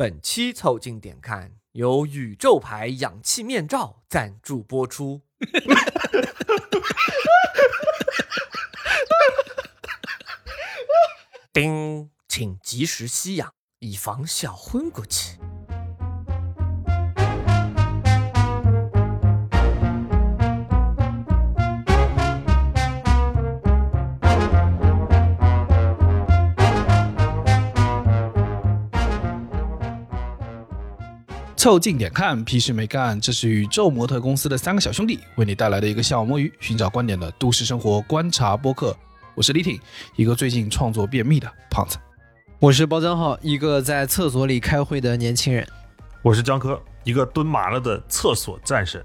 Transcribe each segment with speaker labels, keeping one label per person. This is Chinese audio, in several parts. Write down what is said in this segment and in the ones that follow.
Speaker 1: 本期凑近点看由宇宙牌氧气面罩赞助播出。叮，请及时吸氧，以防小昏过去。
Speaker 2: 凑近点看，屁事没干。这是宇宙模特公司的三个小兄弟为你带来的一个下午摸鱼、寻找观点的都市生活观察播客。我是李挺，一个最近创作便秘的胖子。
Speaker 3: 我是包江浩，一个在厕所里开会的年轻人。
Speaker 4: 我是江科，一个蹲麻了的厕所战神。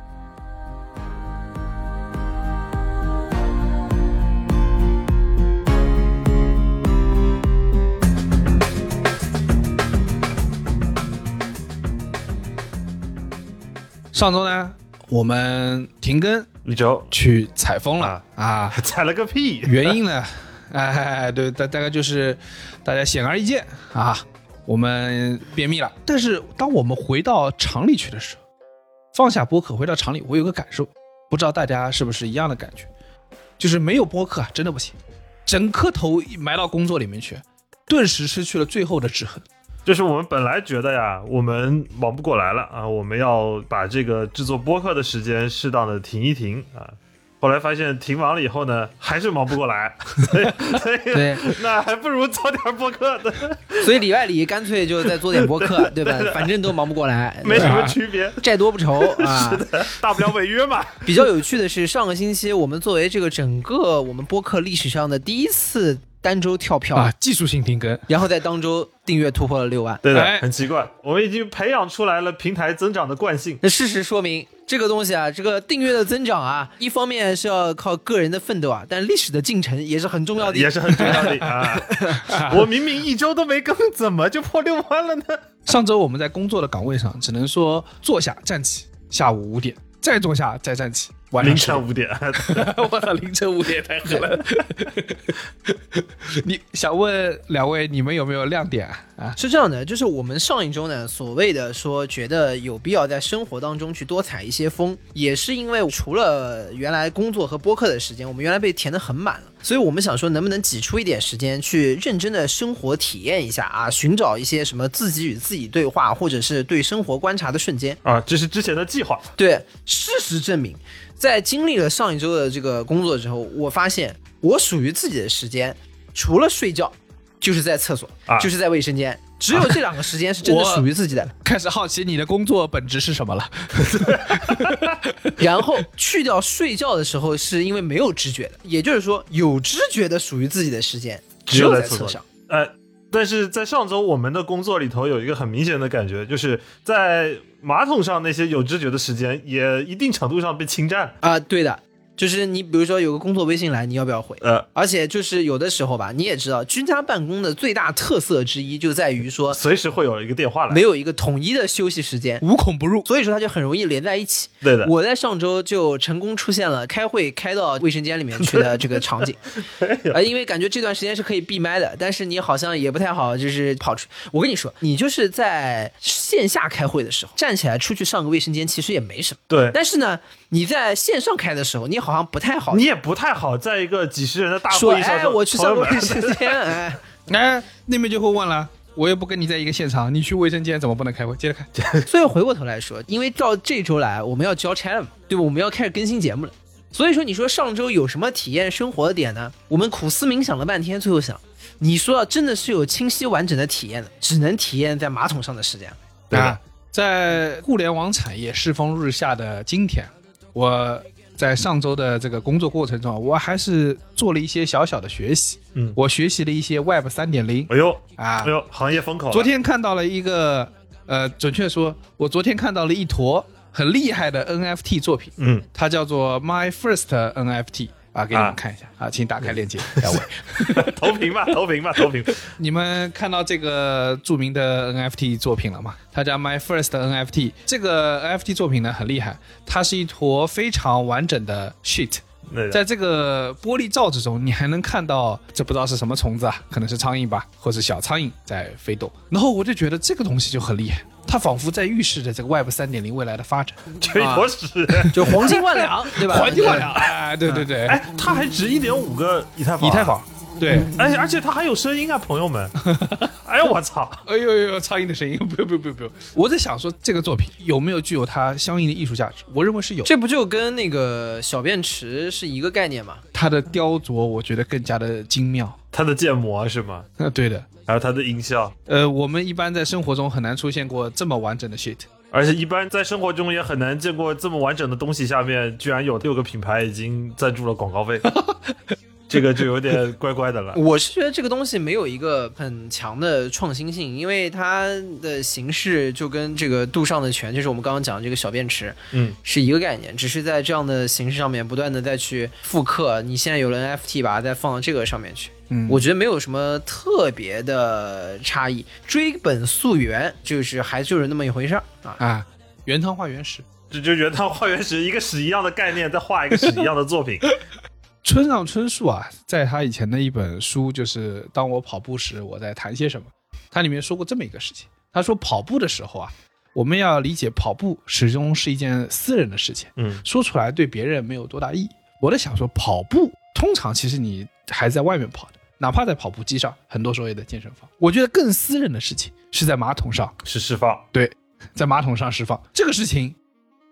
Speaker 2: 上周呢，我们停更
Speaker 4: 一周
Speaker 2: 去采风了啊，
Speaker 4: 采了个屁！
Speaker 2: 原因呢，哎，对，大大概就是大家显而易见啊，我们便秘了。但是当我们回到厂里去的时候，放下播客回到厂里，我有个感受，不知道大家是不是一样的感觉，就是没有播客啊，真的不行，整颗头埋到工作里面去，顿时失去了最后的制衡。
Speaker 4: 就是我们本来觉得呀，我们忙不过来了啊，我们要把这个制作播客的时间适当的停一停啊。后来发现停完了以后呢，还是忙不过来，所以
Speaker 3: 对，
Speaker 4: 那还不如做点播客的，
Speaker 3: 所以里外里干脆就再做点播客，对吧？反正都忙不过来，
Speaker 4: 没什么区别，
Speaker 3: 债多不愁啊。
Speaker 4: 是的，大不了违约嘛。
Speaker 3: 比较有趣的是，上个星期我们作为这个整个我们播客历史上的第一次。单周跳票
Speaker 2: 啊，技术性停更，
Speaker 3: 然后在当周订阅突破了六万，
Speaker 4: 对的，很奇怪，我们已经培养出来了平台增长的惯性。
Speaker 3: 那事实说明，这个东西啊，这个订阅的增长啊，一方面是要靠个人的奋斗啊，但历史的进程也是很重要的，
Speaker 4: 也是很重要的 啊。我明明一周都没更，怎么就破六万了呢？
Speaker 2: 上周我们在工作的岗位上，只能说坐下站起，下午五点再坐下再站起。
Speaker 4: 凌晨五点，
Speaker 2: 我操！凌晨五点太狠了。你想问两位，你们有没有亮点啊？
Speaker 3: 是这样的，就是我们上一周呢，所谓的说觉得有必要在生活当中去多采一些风，也是因为除了原来工作和播客的时间，我们原来被填的很满了，所以我们想说，能不能挤出一点时间去认真的生活体验一下啊？寻找一些什么自己与自己对话，或者是对生活观察的瞬间
Speaker 4: 啊？这是之前的计划。
Speaker 3: 对，事实证明。在经历了上一周的这个工作之后，我发现我属于自己的时间，除了睡觉，就是在厕所，就是在卫生间，只有这两个时间是真的属于自己的。
Speaker 2: 开始好奇你的工作本质是什么了。
Speaker 3: 然后去掉睡觉的时候，是因为没有知觉的，也就是说，有知觉的属于自己的时间只有在厕所上。
Speaker 4: 呃，但是在上周我们的工作里头有一个很明显的感觉，就是在。马桶上那些有知觉的时间，也一定程度上被侵占
Speaker 3: 啊！对的。就是你，比如说有个工作微信来，你要不要回？
Speaker 4: 呃，
Speaker 3: 而且就是有的时候吧，你也知道，居家办公的最大特色之一就在于说，
Speaker 4: 随时会有一个电话来，
Speaker 3: 没有一个统一的休息时间，
Speaker 2: 无孔不入，
Speaker 3: 所以说它就很容易连在一起。
Speaker 4: 对的，
Speaker 3: 我在上周就成功出现了开会开到卫生间里面去的 这个场景，呃，因为感觉这段时间是可以闭麦的，但是你好像也不太好，就是跑出。我跟你说，你就是在线下开会的时候，站起来出去上个卫生间，其实也没什么。
Speaker 4: 对，
Speaker 3: 但是呢。你在线上开的时候，你好像不太好，
Speaker 4: 你也不太好，在一个几十人的大会议上
Speaker 3: 说，我去上卫生间，哎，
Speaker 2: 哎，那边就会问了，我又不跟你在一个现场，你去卫生间怎么不能开会？接着看。
Speaker 3: 所以回过头来说，因为到这周来，我们要交差了嘛，对吧？我们要开始更新节目了，所以说你说上周有什么体验生活的点呢？我们苦思冥想了半天，最后想，你说真的是有清晰完整的体验的，只能体验在马桶上的时间，
Speaker 4: 对吧？
Speaker 2: 在互联网产业世风日下的今天。我在上周的这个工作过程中，我还是做了一些小小的学习。
Speaker 4: 嗯，
Speaker 2: 我学习了一些 Web 三点零。
Speaker 4: 哎呦
Speaker 2: 啊，
Speaker 4: 哎呦，行业风口。
Speaker 2: 昨天看到了一个，呃，准确说，我昨天看到了一坨很厉害的 NFT 作品，
Speaker 4: 嗯，
Speaker 2: 它叫做 My First NFT 啊，给你们
Speaker 4: 啊
Speaker 2: 看一下啊，请打开链接，两位。
Speaker 4: 投屏吧，投屏吧，投屏。
Speaker 2: 你们看到这个著名的 NFT 作品了吗？它叫 My First NFT。这个 NFT 作品呢很厉害，它是一坨非常完整的 shit。
Speaker 4: 对
Speaker 2: 在这个玻璃罩子中，你还能看到这不知道是什么虫子啊，可能是苍蝇吧，或是小苍蝇在飞动。然后我就觉得这个东西就很厉害，它仿佛在预示着这个 Web 三点零未来的发展，
Speaker 4: 就一坨屎。
Speaker 3: 就黄金万两，对吧？
Speaker 2: 黄金万两。哎，对对对，
Speaker 4: 哎，它还值一点五个以太坊。
Speaker 2: 以太。坊，对。
Speaker 4: 而且而且它还有声音啊，朋友们。哎呦我操！
Speaker 2: 哎呦呦呦，苍蝇的声音，不用不用不用不用。我在想说，这个作品有没有具有它相应的艺术价值？我认为是有。
Speaker 3: 这不就跟那个小便池是一个概念吗？
Speaker 2: 它的雕琢，我觉得更加的精妙。
Speaker 4: 它的建模是吗？
Speaker 2: 呃，对的。
Speaker 4: 还有它的音效，
Speaker 2: 呃，我们一般在生活中很难出现过这么完整的 shit。
Speaker 4: 而且一般在生活中也很难见过这么完整的东西下面居然有六个品牌已经赞助了广告费，这个就有点怪怪的了。
Speaker 3: 我是觉得这个东西没有一个很强的创新性，因为它的形式就跟这个杜尚的泉，就是我们刚刚讲的这个小便池，
Speaker 4: 嗯，
Speaker 3: 是一个概念，只是在这样的形式上面不断的再去复刻。你现在有了 NFT，把它再放到这个上面去，
Speaker 2: 嗯
Speaker 3: 我觉得没有什么特别的差异。追本溯源，就是还就是那么一回事儿啊。
Speaker 2: 啊，原汤化原石。
Speaker 4: 这就原汤化原石，一个屎一样的概念，再画一个屎一样的作品。
Speaker 2: 村上春树啊，在他以前的一本书，就是《当我跑步时，我在谈些什么》，他里面说过这么一个事情。他说，跑步的时候啊，我们要理解跑步始终是一件私人的事情，
Speaker 4: 嗯，
Speaker 2: 说出来对别人没有多大意义。我在想说，跑步通常其实你还在外面跑的，哪怕在跑步机上，很多时候也在健身房。我觉得更私人的事情是在马桶上，
Speaker 4: 是释放。
Speaker 2: 对，在马桶上释放这个事情，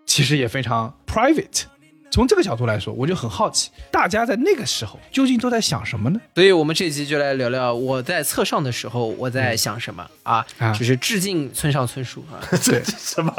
Speaker 2: 其实也非常 private。从这个角度来说，我就很好奇，大家在那个时候究竟都在想什么呢？
Speaker 3: 所以我们这集就来聊聊我在侧上的时候我在想什么啊，
Speaker 2: 啊
Speaker 3: 就是致敬村上春树啊。
Speaker 2: 对，
Speaker 4: 什么？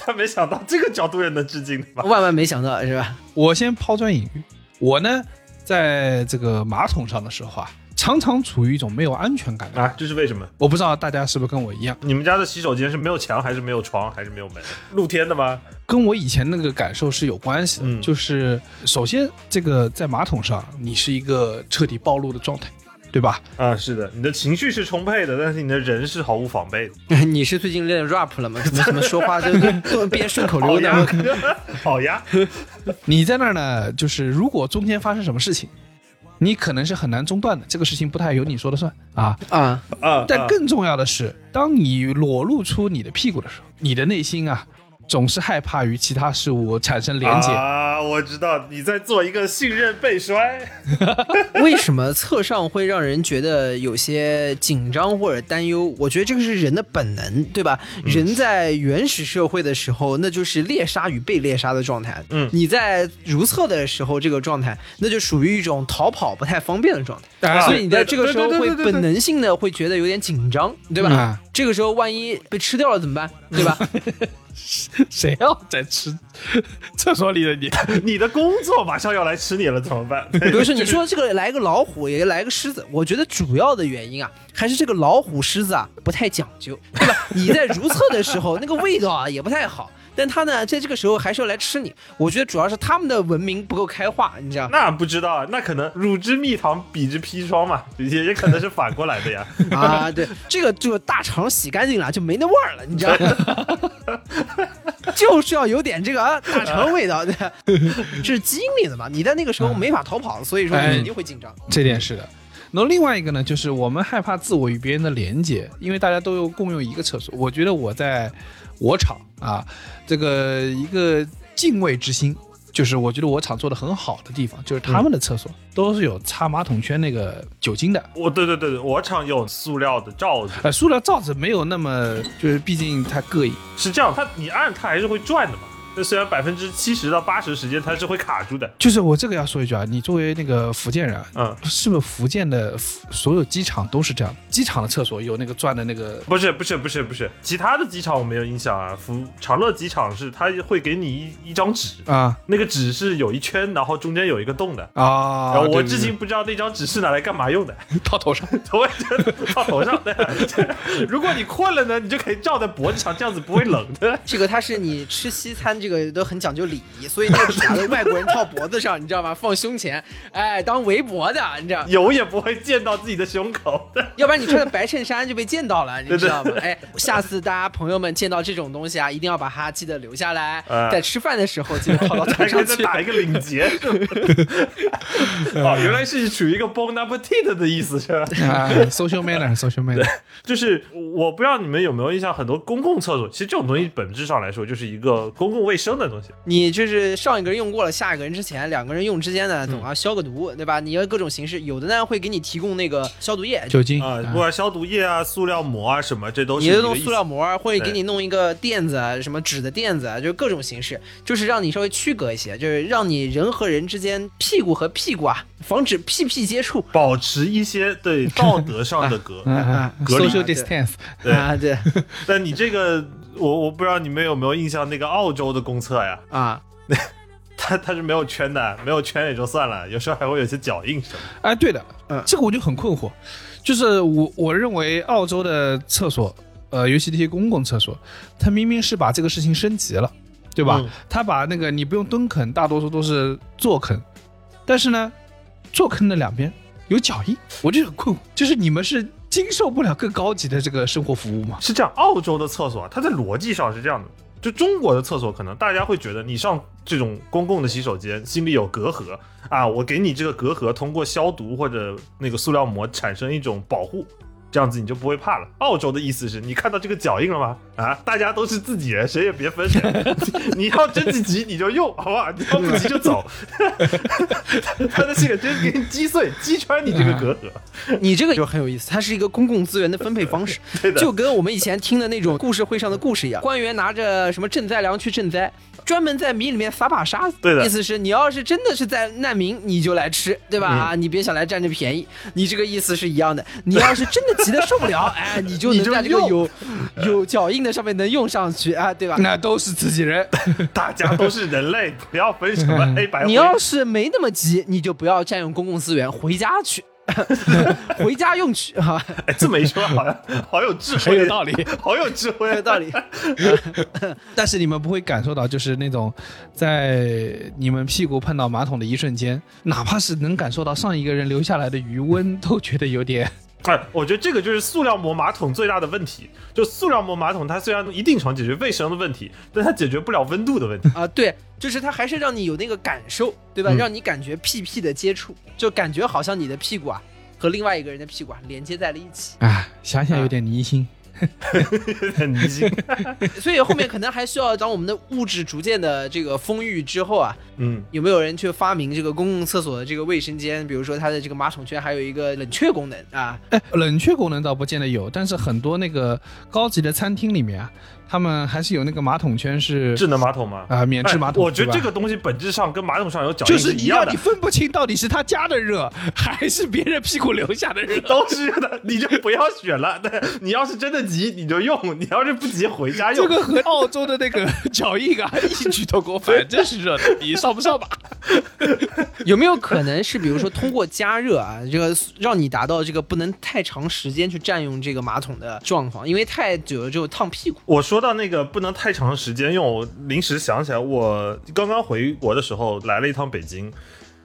Speaker 4: 他没想到这个角度也能致敬的吧？
Speaker 3: 万万没想到是吧？
Speaker 2: 我先抛砖引玉，我呢，在这个马桶上的时候啊，常常处于一种没有安全感。
Speaker 4: 啊，这是为什么？
Speaker 2: 我不知道大家是不是跟我一样，
Speaker 4: 你们家的洗手间是没有墙，还是没有床，还是没有门？露天的吗？
Speaker 2: 跟我以前那个感受是有关系的。
Speaker 4: 嗯
Speaker 2: 就是首先，这个在马桶上，你是一个彻底暴露的状态，对吧？
Speaker 4: 啊，是的，你的情绪是充沛的，但是你的人是毫无防备的。
Speaker 3: 你是最近练 rap 了吗？怎么怎么说话 就变顺口溜
Speaker 4: 好呀
Speaker 3: 呢？，
Speaker 4: 好呀，
Speaker 2: 你在那儿呢，就是如果中间发生什么事情，你可能是很难中断的，这个事情不太由你说了算啊。
Speaker 3: 啊，
Speaker 4: 啊！啊
Speaker 2: 但更重要的是，当你裸露出你的屁股的时候，你的内心啊，总是害怕与其他事物产生连接。
Speaker 4: 啊，我知道你在做一个信任背摔。
Speaker 3: 为什么侧上会让人觉得有些紧张或者担忧？我觉得这个是人的本能，对吧？人在原始社会的时候，那就是猎杀与被猎杀的状态。
Speaker 4: 嗯
Speaker 3: 你在如厕的时候，这个状态那就属于一种逃跑不太方便的状态。
Speaker 2: 啊
Speaker 3: 所以你在这个时候会本能性的会觉得有点紧张，对吧？
Speaker 2: 啊
Speaker 3: 这个时候万一被吃掉了怎么办？对吧？
Speaker 2: 谁要在吃 厕所里的你？
Speaker 4: 你的工作马上要来吃你了，怎么办？
Speaker 3: 比如说你说这个来个老虎，也来个狮子，我觉得主要的原因啊，还是这个老虎、狮子啊不太讲究，对吧？你在如厕的时候，那个味道啊也不太好，但他呢在这个时候还是要来吃你。我觉得主要是他们的文明不够开化，你知道？
Speaker 4: 那不知道啊，那可能乳之蜜糖，彼之砒霜嘛，也也可能是反过来的呀。
Speaker 3: 啊，对，这个就大肠洗干净了就没那味儿了，你知道吗？就是要有点这个啊大肠味道，对，这是基因里的嘛。你在那个时候没法逃跑，所以说你
Speaker 2: 哎
Speaker 3: 肯定会紧张。
Speaker 2: 这点是的。然后另外一个呢，就是我们害怕自我与别人的连接，因为大家都有共用一个厕所。我觉得我在我厂啊，这个一个敬畏之心，就是我觉得我厂做的很好的地方，就是他们的厕所都是有擦马桶圈那个酒精的。
Speaker 4: 我对对对对，我厂有塑料的罩子，
Speaker 2: 呃，塑料罩子没有那么，就是毕竟它膈应。
Speaker 4: 是这样，它你按它还是会转的嘛。那虽然百分之七十到八十时间它是会卡住的，
Speaker 2: 就是我这个要说一句啊，你作为那个福建人啊，
Speaker 4: 嗯，
Speaker 2: 是不是福建的所有机场都是这样？机场的厕所有那个转的那个
Speaker 4: 不是不是不是不是，其他的机场我没有印象啊。福长乐机场是它会给你一一张纸，
Speaker 2: 啊
Speaker 4: 那个纸是有一圈，然后中间有一个洞的。
Speaker 2: 啊！
Speaker 4: 然后我
Speaker 2: 对
Speaker 4: 至今不知道那张纸是拿来干嘛用的，
Speaker 2: 套头上。
Speaker 4: 我也觉得套头上。的，如果你困了呢，你就可以罩在脖子上，这样子不会冷的。
Speaker 3: 这个它是你吃西餐，这个都很讲究礼仪，所以那个假的外国人套脖子上，你知道吗？放胸前，哎，当围脖的，你知道。
Speaker 4: 有也不会溅到自己的胸口的。
Speaker 3: 要不然你穿的白衬衫就被溅到了，你知道吗？哎，下次大家朋友们见到这种东西啊，一定要把它记得留下来，
Speaker 4: 哎
Speaker 3: 在吃饭的时候记得套到
Speaker 4: 还可以
Speaker 3: 腿上去。
Speaker 4: 再打一个领结，哦，原来是属于一个 bon appetit 的意思，是吧？
Speaker 2: 啊，social manner，social manner，
Speaker 4: 就是我不知道你们有没有印象，很多公共厕所，其实这种东西本质上来说就是一个公共卫生的东西。
Speaker 3: 你就是上一个人用过了，下一个人之前，两个人用之间呢，总要消个毒，对吧？你要各种形式，有的呢会给你提供那个消毒液，
Speaker 2: 酒精
Speaker 4: 啊，不管消毒液啊、塑料膜啊什么，这都是
Speaker 3: 你就弄塑料膜，或者给你弄一个垫子，啊，什么纸的垫子，啊，就是各种形式，就是让你稍微区隔一些，就是让你人和人之间屁股和屁股啊，防止屁屁接触。
Speaker 4: 保持一些对道德上的 隔。
Speaker 2: 嗯
Speaker 3: 啊
Speaker 2: 嗯
Speaker 4: 隔离
Speaker 2: ，social distance，
Speaker 4: 对
Speaker 3: 啊，对
Speaker 4: 但你这个，我我不知道你们有没有印象，那个澳洲的公厕呀，
Speaker 3: 啊，那
Speaker 4: 它它是没有圈的，没有圈也就算了，有时候还会有些脚印什么。
Speaker 2: 哎，对的，
Speaker 3: 嗯
Speaker 2: 这个我就很困惑，就是我我认为澳洲的厕所，呃，尤其这些公共厕所，它明明是把这个事情升级了，对吧？
Speaker 4: 嗯
Speaker 2: 它把那个你不用蹲坑，大多数都是坐坑，但是呢，坐坑的两边有脚印，我就很困惑，就是你们是经受不了更高级的这个生活服务吗？
Speaker 4: 是这样，澳洲的厕所它在逻辑上是这样的，就中国的厕所可能大家会觉得你上这种公共的洗手间心里有隔阂啊，我给你这个隔阂，通过消毒或者那个塑料膜产生一种保护。这样子你就不会怕了。澳洲的意思是你看到这个脚印了吗？啊，大家都是自己人，谁也别分谁。你要真的急你就用，好吧？你要不急就走。他的这个就是给你击碎、击穿你这个隔阂。
Speaker 3: 你这个就很有意思，它是一个公共资源的分配方式，
Speaker 4: 对的，
Speaker 3: 就跟我们以前听的那种故事会上的故事一样，官员拿着什么赈灾粮去赈灾，专门在米里面撒把沙子，
Speaker 4: 对的
Speaker 3: 意思是你要是真的是在难民，你就来吃，对吧？
Speaker 4: 嗯
Speaker 3: 啊，你别想来占这便宜，你这个意思是一样的。你要是真的急得受不了，哎，你就能在这个有有脚印的上面能用上去啊，对吧？
Speaker 2: 那都是自己人，
Speaker 4: 大家都是人类，不要分什么黑白。
Speaker 3: 你要是没那么急，你就不要占用公共资源，回家去，回家用去哈，
Speaker 4: 哎，这么一说，好像好有智慧，
Speaker 2: 很有道理。
Speaker 4: 好有智慧，
Speaker 3: 有道理。
Speaker 2: 但是你们不会感受到，就是那种在你们屁股碰到马桶的一瞬间，哪怕是能感受到上一个人留下来的余温，都觉得有点
Speaker 4: 哎，我觉得这个就是塑料膜马桶最大的问题。就塑料膜马桶，它虽然一定程度解决卫生的问题，但它解决不了温度的问题。
Speaker 3: 啊，对，就是它还是让你有那个感受，对吧？
Speaker 4: 嗯
Speaker 3: 让你感觉屁屁的接触，就感觉好像你的屁股啊和另外一个人的屁股啊连接在了一起。
Speaker 2: 啊，想想有点离心。
Speaker 4: 很 泥心。
Speaker 3: 所以后面可能还需要当我们的物质逐渐的这个丰裕之后啊，
Speaker 4: 嗯，
Speaker 3: 有没有人去发明这个公共厕所的这个卫生间？比如说它的这个马桶圈还有一个冷却功能啊，
Speaker 2: 哎，冷却功能倒不见得有，但是很多那个高级的餐厅里面啊，他们还是有那个马桶圈是
Speaker 4: 智能马桶吗？
Speaker 2: 啊、免治马桶。
Speaker 4: 哎我觉得这个东西本质上跟马桶上有脚印
Speaker 2: 就是
Speaker 4: 一样的
Speaker 2: 你让你。分不清到底是他家的热 还是别人屁股留下的热。
Speaker 4: 都是的，你就不要选了。对，你要是真的急，你就用；你要是不急，回家用。
Speaker 2: 这个和澳洲的那个脚印啊异曲同工，反正是热的，你上不上吧？
Speaker 3: 有没有可能是比如说通过加热啊，这个让你达到这个不能太长时间去占用这个马桶的状况？因为太久了之后烫屁股。
Speaker 4: 我说到那个不能太长时间用，我临时想起来，我刚刚回国的时候来了一趟北京，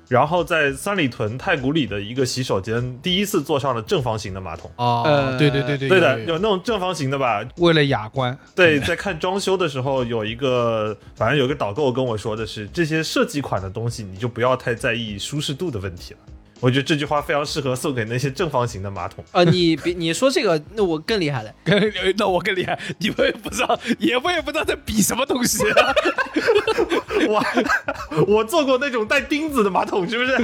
Speaker 4: 然后在三里屯太古里的一个洗手间，第一次坐上了正方形的马桶。
Speaker 2: 哦
Speaker 3: 呃
Speaker 2: 对对对对
Speaker 4: 对的，
Speaker 2: 有
Speaker 4: 有那种正方形的吧？
Speaker 2: 为了雅观，
Speaker 4: 对，在看装修的时候，有一个反正有个导购跟我说的是，这些设计款的东西你就不要太在意舒适度的问题了。我觉得这句话非常适合送给那些正方形的马桶。
Speaker 3: 啊，你别你说这个，那我更厉害了。
Speaker 2: 那我更厉害，你们也不知道，也我也不知道在比什么东西、啊。
Speaker 4: 我我做过那种带钉子的马桶，是不是？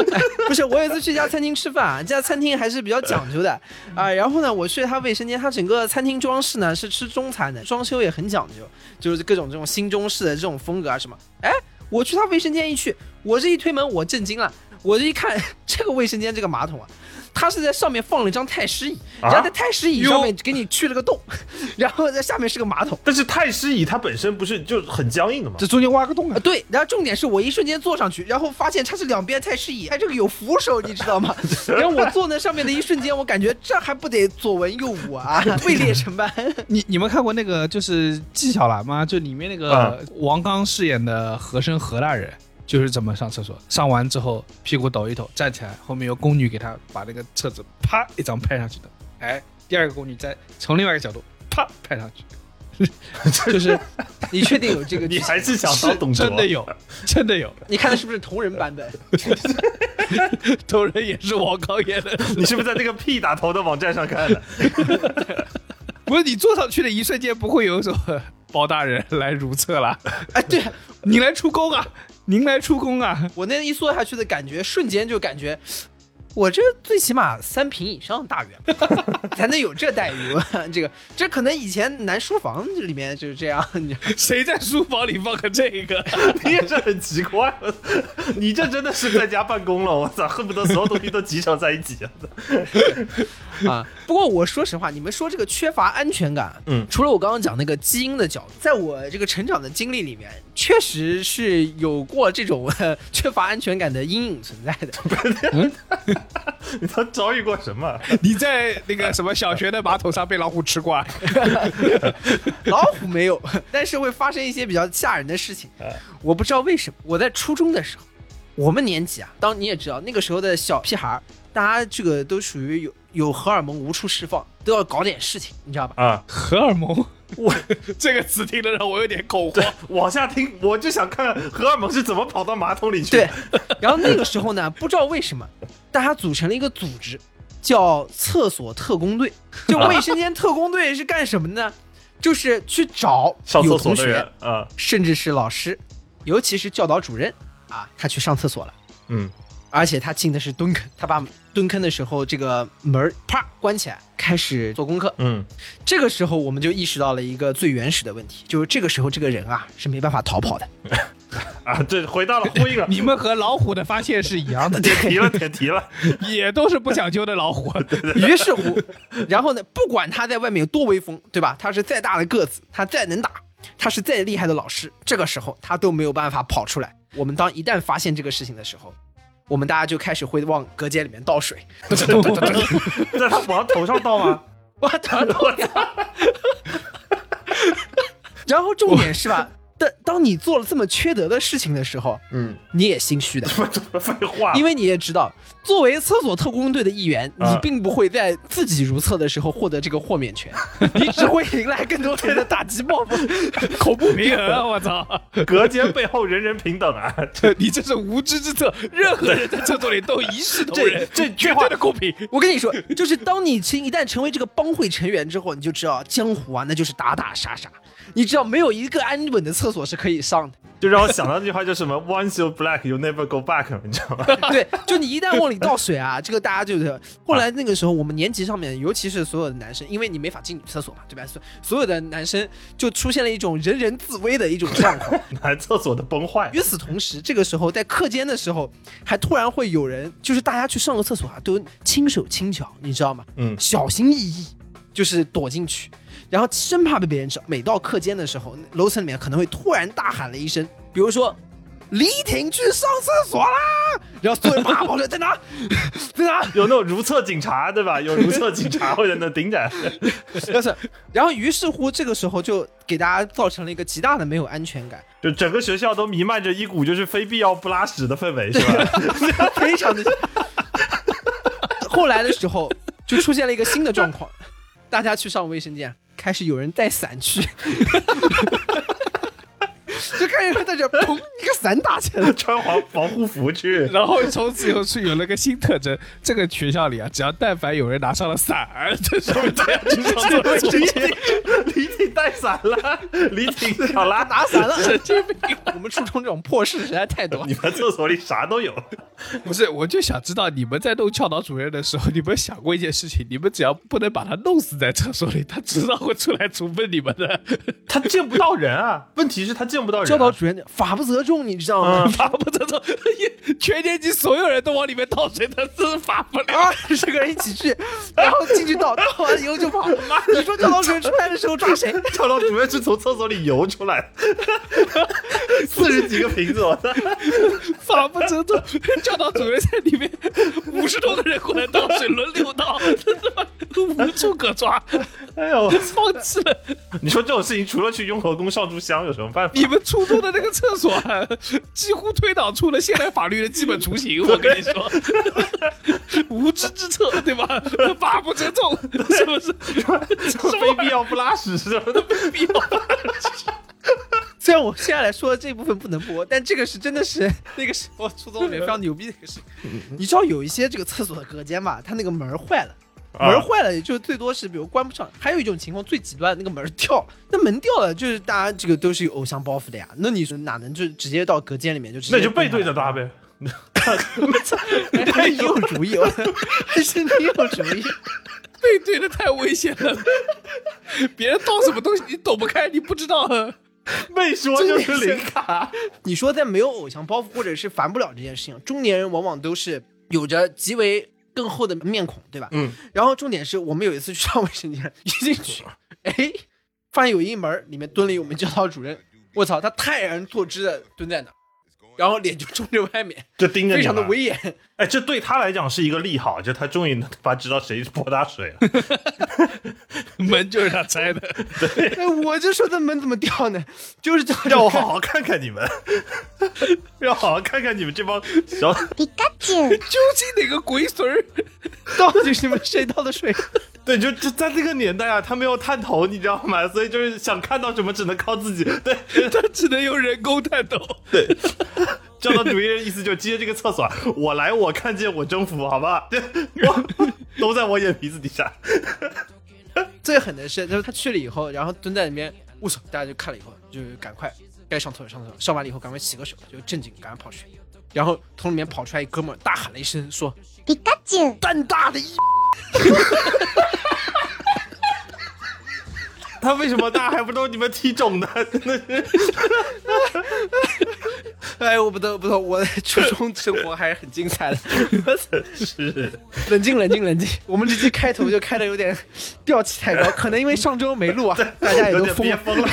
Speaker 3: 不是，我有一次去一家餐厅吃饭啊，这家餐厅还是比较讲究的啊。然后呢，我去他卫生间，他整个餐厅装饰呢是吃中餐的，装修也很讲究，就是各种这种新中式的这种风格啊什么。哎，我去他卫生间一去，我这一推门，我震惊了，我这一看这个卫生间这个马桶啊。它是在上面放了一张太师椅，然后在太师椅上面给你去了个洞，然后在下面是个马桶。
Speaker 4: 但是太师椅它本身不是就很僵硬的吗？
Speaker 2: 这中间挖个洞啊！
Speaker 3: 对，然后重点是我一瞬间坐上去，然后发现它是两边太师椅，它这个有扶手，你知道吗？然后我坐那上面的一瞬间，我感觉这还不得左文右武啊，位列成班。
Speaker 2: 你你们看过那个就是纪晓岚吗？就里面那个王刚饰演的和珅何大人。就是怎么上厕所，上完之后屁股抖一抖，站起来，后面有宫女给他把那个册子啪一张拍上去的。哎，第二个宫女再从另外一个角度啪拍上去，就是
Speaker 3: 你确定有这个？
Speaker 4: 你还是想当董
Speaker 2: 真的有，真的有。
Speaker 3: 你看的是不是同人版本？
Speaker 2: 同人也是王刚演的。
Speaker 4: 你是不是在那个 P 打头的网站上看的？
Speaker 2: 不是，你坐上去的一瞬间不会有什么包大人来如厕了？
Speaker 3: 哎，对，
Speaker 2: 你来出宫啊！您来出宫啊！
Speaker 3: 我那一缩下去的感觉，瞬间就感觉，我这最起码三平以上大员才能 有这待遇。这个这可能以前男书房里面就是这样。
Speaker 2: 谁在书房里放个这个？
Speaker 4: 你也是很奇怪。你这真的是在家办公了？我操，恨不得所有东西都集成在一起。
Speaker 3: 啊！不过我说实话，你们说这个缺乏安全感，
Speaker 4: 嗯，
Speaker 3: 除了我刚刚讲那个基因的角度，在我这个成长的经历里面，确实是有过这种 缺乏安全感的阴影存在的。
Speaker 4: 嗯，你都遭遇过什么？
Speaker 2: 你在那个什么小学的马桶上被老虎吃过？
Speaker 3: 老虎没有，但是会发生一些比较吓人的事情。我不知道为什么，我在初中的时候，我们年级啊，当你也知道，那个时候的小屁孩，大家这个都属于有。有荷尔蒙无处释放，都要搞点事情，你知道吧？
Speaker 4: 啊，
Speaker 2: 荷尔蒙，我 这个词听得让我有点恐慌。
Speaker 4: 往下听，我就想看荷尔蒙是怎么跑到马桶里去。
Speaker 3: 对，然后那个时候呢，不知道为什么，大家组成了一个组织，叫厕所特工队。就卫生间特工队是干什么呢？就是去找有同学
Speaker 4: 啊，
Speaker 3: 甚至是老师，尤其是教导主任啊，他去上厕所了。
Speaker 4: 嗯。
Speaker 3: 而且他进的是蹲坑，他把蹲坑的时候这个门啪关起来，开始做功课。
Speaker 4: 嗯，
Speaker 3: 这个时候我们就意识到了一个最原始的问题，就是这个时候这个人啊是没办法逃跑的。
Speaker 4: 啊，对回到了呼应了。
Speaker 2: 你们和老虎的发现是一样的，
Speaker 4: 点题了，点题了，
Speaker 2: 也都是不讲究的老虎。
Speaker 3: 于是乎，然后呢，不管他在外面有多威风，对吧？他是再大的个子，他再能打，他是再厉害的老师，这个时候他都没有办法跑出来。我们当一旦发现这个事情的时候。我们大家就开始会往隔间里面倒水，
Speaker 4: 在他往头上倒吗？
Speaker 3: 往头上。然后重点是吧？当当你做了这么缺德的事情的时候，
Speaker 4: 嗯，
Speaker 3: 你也心虚的。
Speaker 4: 废话，
Speaker 3: 因为你也知道，作为厕所特工队的一员，你并不会在自己如厕的时候获得这个豁免权，你只会迎来更多人的打击报复，
Speaker 2: 恐怖平衡啊！我操，
Speaker 4: 隔间背后人人平等啊！
Speaker 2: 你这是无知之策，任何人在厕所里都一视同仁，
Speaker 3: 这
Speaker 2: 绝对的公平。
Speaker 3: 我跟你说，就是当你成一旦成为这个帮会成员之后，你就知道江湖啊，那就是打打杀杀。你知道没有一个安稳的厕所是可以上的，
Speaker 4: 就让我想到那句话，叫什么 “Once you black, you never go back”，你知道吗？
Speaker 3: 对，就你一旦往里倒水啊，这个大家就是。后来那个时候，我们年级上面，尤其是所有的男生，因为你没法进女厕所嘛，对吧？所所有的男生就出现了一种人人自危的一种状况，
Speaker 4: 男厕所的崩坏。
Speaker 3: 与此同时，这个时候在课间的时候，还突然会有人，就是大家去上个厕所啊，都轻手轻脚，你知道吗？
Speaker 4: 嗯，
Speaker 3: 小心翼翼，就是躲进去。然后生怕被别人知道，每到课间的时候，楼层里面可能会突然大喊了一声，比如说李挺去上厕所啦，然后所有人啪跑出来，在哪，在哪？
Speaker 4: 有那种如厕警察对吧？有如厕警察会在那盯着。
Speaker 3: 但是，然后于是乎这个时候就给大家造成了一个极大的没有安全感，
Speaker 4: 就整个学校都弥漫着一股就是非必要不拉屎的氛围，是吧？
Speaker 3: 非常的。后来的时候就出现了一个新的状况，大家去上卫生间。开始有人带伞去，就 看见他在这砰一个伞打起来了。
Speaker 4: 穿防防护服去。
Speaker 2: 然后从此以后是有了个新特征，这个学校里啊，只要但凡有人拿上了伞，这说明这样去上厕所。
Speaker 4: 李挺，李挺带伞了，李挺小拉
Speaker 3: 拿伞了，
Speaker 2: 神经病！
Speaker 3: 我们初中这种破事实在太多
Speaker 4: 你。们厕所里啥都有。
Speaker 2: 不是，我就想知道你们在弄教导主任的时候，你们想过一件事情？你们只要不能把他弄死在厕所里，他迟早会出来处分你们的。
Speaker 4: 他见不到人啊，问题是他见不到人、啊。
Speaker 3: 教导主任法不责众，你知道吗？
Speaker 2: 法不责众，全年级所有人都往里面倒水，他是法不了。
Speaker 3: 二，十个人一起去，然后进去倒，倒完以后就跑。妈你说教导主任出来的时候抓谁？
Speaker 4: 教导主任是从厕所里游出来的，四十几个瓶子，我操！
Speaker 2: 法不责众，教导主任在里面五十多个人过来倒水，轮流倒，这他妈无处可抓，
Speaker 4: 哎呦，
Speaker 2: 放弃了。
Speaker 4: 你说这种事情，除了去雍和宫上炷香，有什么办法？
Speaker 2: 你们初中的那个厕所、啊，几乎推导出了现代法律的基本雏形。我跟你说，无知之策，对吧？法不责众，是不是？
Speaker 4: 非必要不拉屎什么的，
Speaker 2: 必要
Speaker 3: 虽然我现在来说的这部分不能播，但这个是真的是 那个是我初中里面非常牛逼的一个事。你知道有一些这个厕所的隔间吧，它那个门坏了。门儿坏了，也就最多是比如关不上。还有一种情况最极端，那个门儿掉，那门掉了，就是大家这个都是有偶像包袱的呀。那你说哪能就直接到隔间里面就直接
Speaker 4: 那就背对着他呗。
Speaker 3: 还是你有主意，还是你有主意。
Speaker 2: 背对着太危险了，别人倒什么东西你躲不开，你不知道。
Speaker 4: 没说就是零卡。
Speaker 3: 你说在没有偶像包袱或者是烦不了这件事情，中年人往往都是有着极为更厚的面孔，对吧？
Speaker 4: 嗯。
Speaker 3: 然后重点是我们有一次去上卫生间，一进去，哎，发现有一门里面蹲了一我们教导主任，我操，他泰然坐姿的蹲在那儿，然后脸就冲着外面，
Speaker 4: 就盯着
Speaker 3: 非常的威严。
Speaker 4: 哎，这对他来讲是一个利好，就他终于能他知道谁泼他水了。
Speaker 2: 门就是他拆的，
Speaker 3: 对，我就说这门怎么掉呢？就是叫，
Speaker 4: 让我好好看看你们，让我好好看看你们这帮小皮卡丘。
Speaker 2: 究竟哪个鬼孙儿？
Speaker 3: 到底是你们谁倒的水？
Speaker 4: 对，就就在那个年代啊，他没有探头，你知道吗？所以就是想看到什么，只能靠自己。对，
Speaker 2: 他只能用人工探头。
Speaker 4: 对教导主任意思就接这个厕所，我来我看见我征服，好吧？对，我都在我眼皮子底下。
Speaker 3: 最狠的是，就是他去了以后，然后蹲在里面，我操！大家就看了以后，就赶快该上厕所上厕所，上完了以后赶快洗个手，就正经赶快跑去。然后从里面跑出来一哥们儿，大喊了一声说：“皮卡丘，蛋大的一。”
Speaker 4: 他为什么大还不都是你们踢肿的？真的是。
Speaker 3: 哎，我不得不得，我的初中生活还是很精彩的。
Speaker 4: 是，
Speaker 3: 冷静，冷静，冷静。我们这期开头就开的有点调气太高，可能因为上周没录啊，大家也都疯
Speaker 4: 疯了。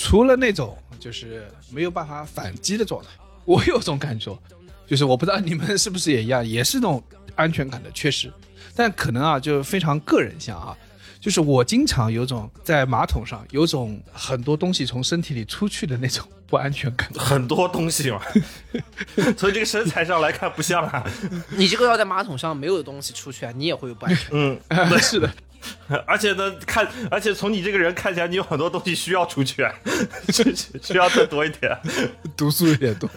Speaker 2: 除了那种就是没有办法反击的状态，我有种感受，就是我不知道你们是不是也一样，也是那种安全感的缺失，但可能啊，就非常个人向啊。就是我经常有种在马桶上有种很多东西从身体里出去的那种不安全感。
Speaker 4: 很多东西嘛，从这个身材上来看不像啊。
Speaker 3: 你这个要在马桶上没有东西出去啊，你也会有不安全感。
Speaker 4: 嗯，
Speaker 2: 是的，
Speaker 4: 而且呢，看，而且从你这个人看起来，你有很多东西需要出去啊，需需要再多一点。
Speaker 2: 毒素有点多，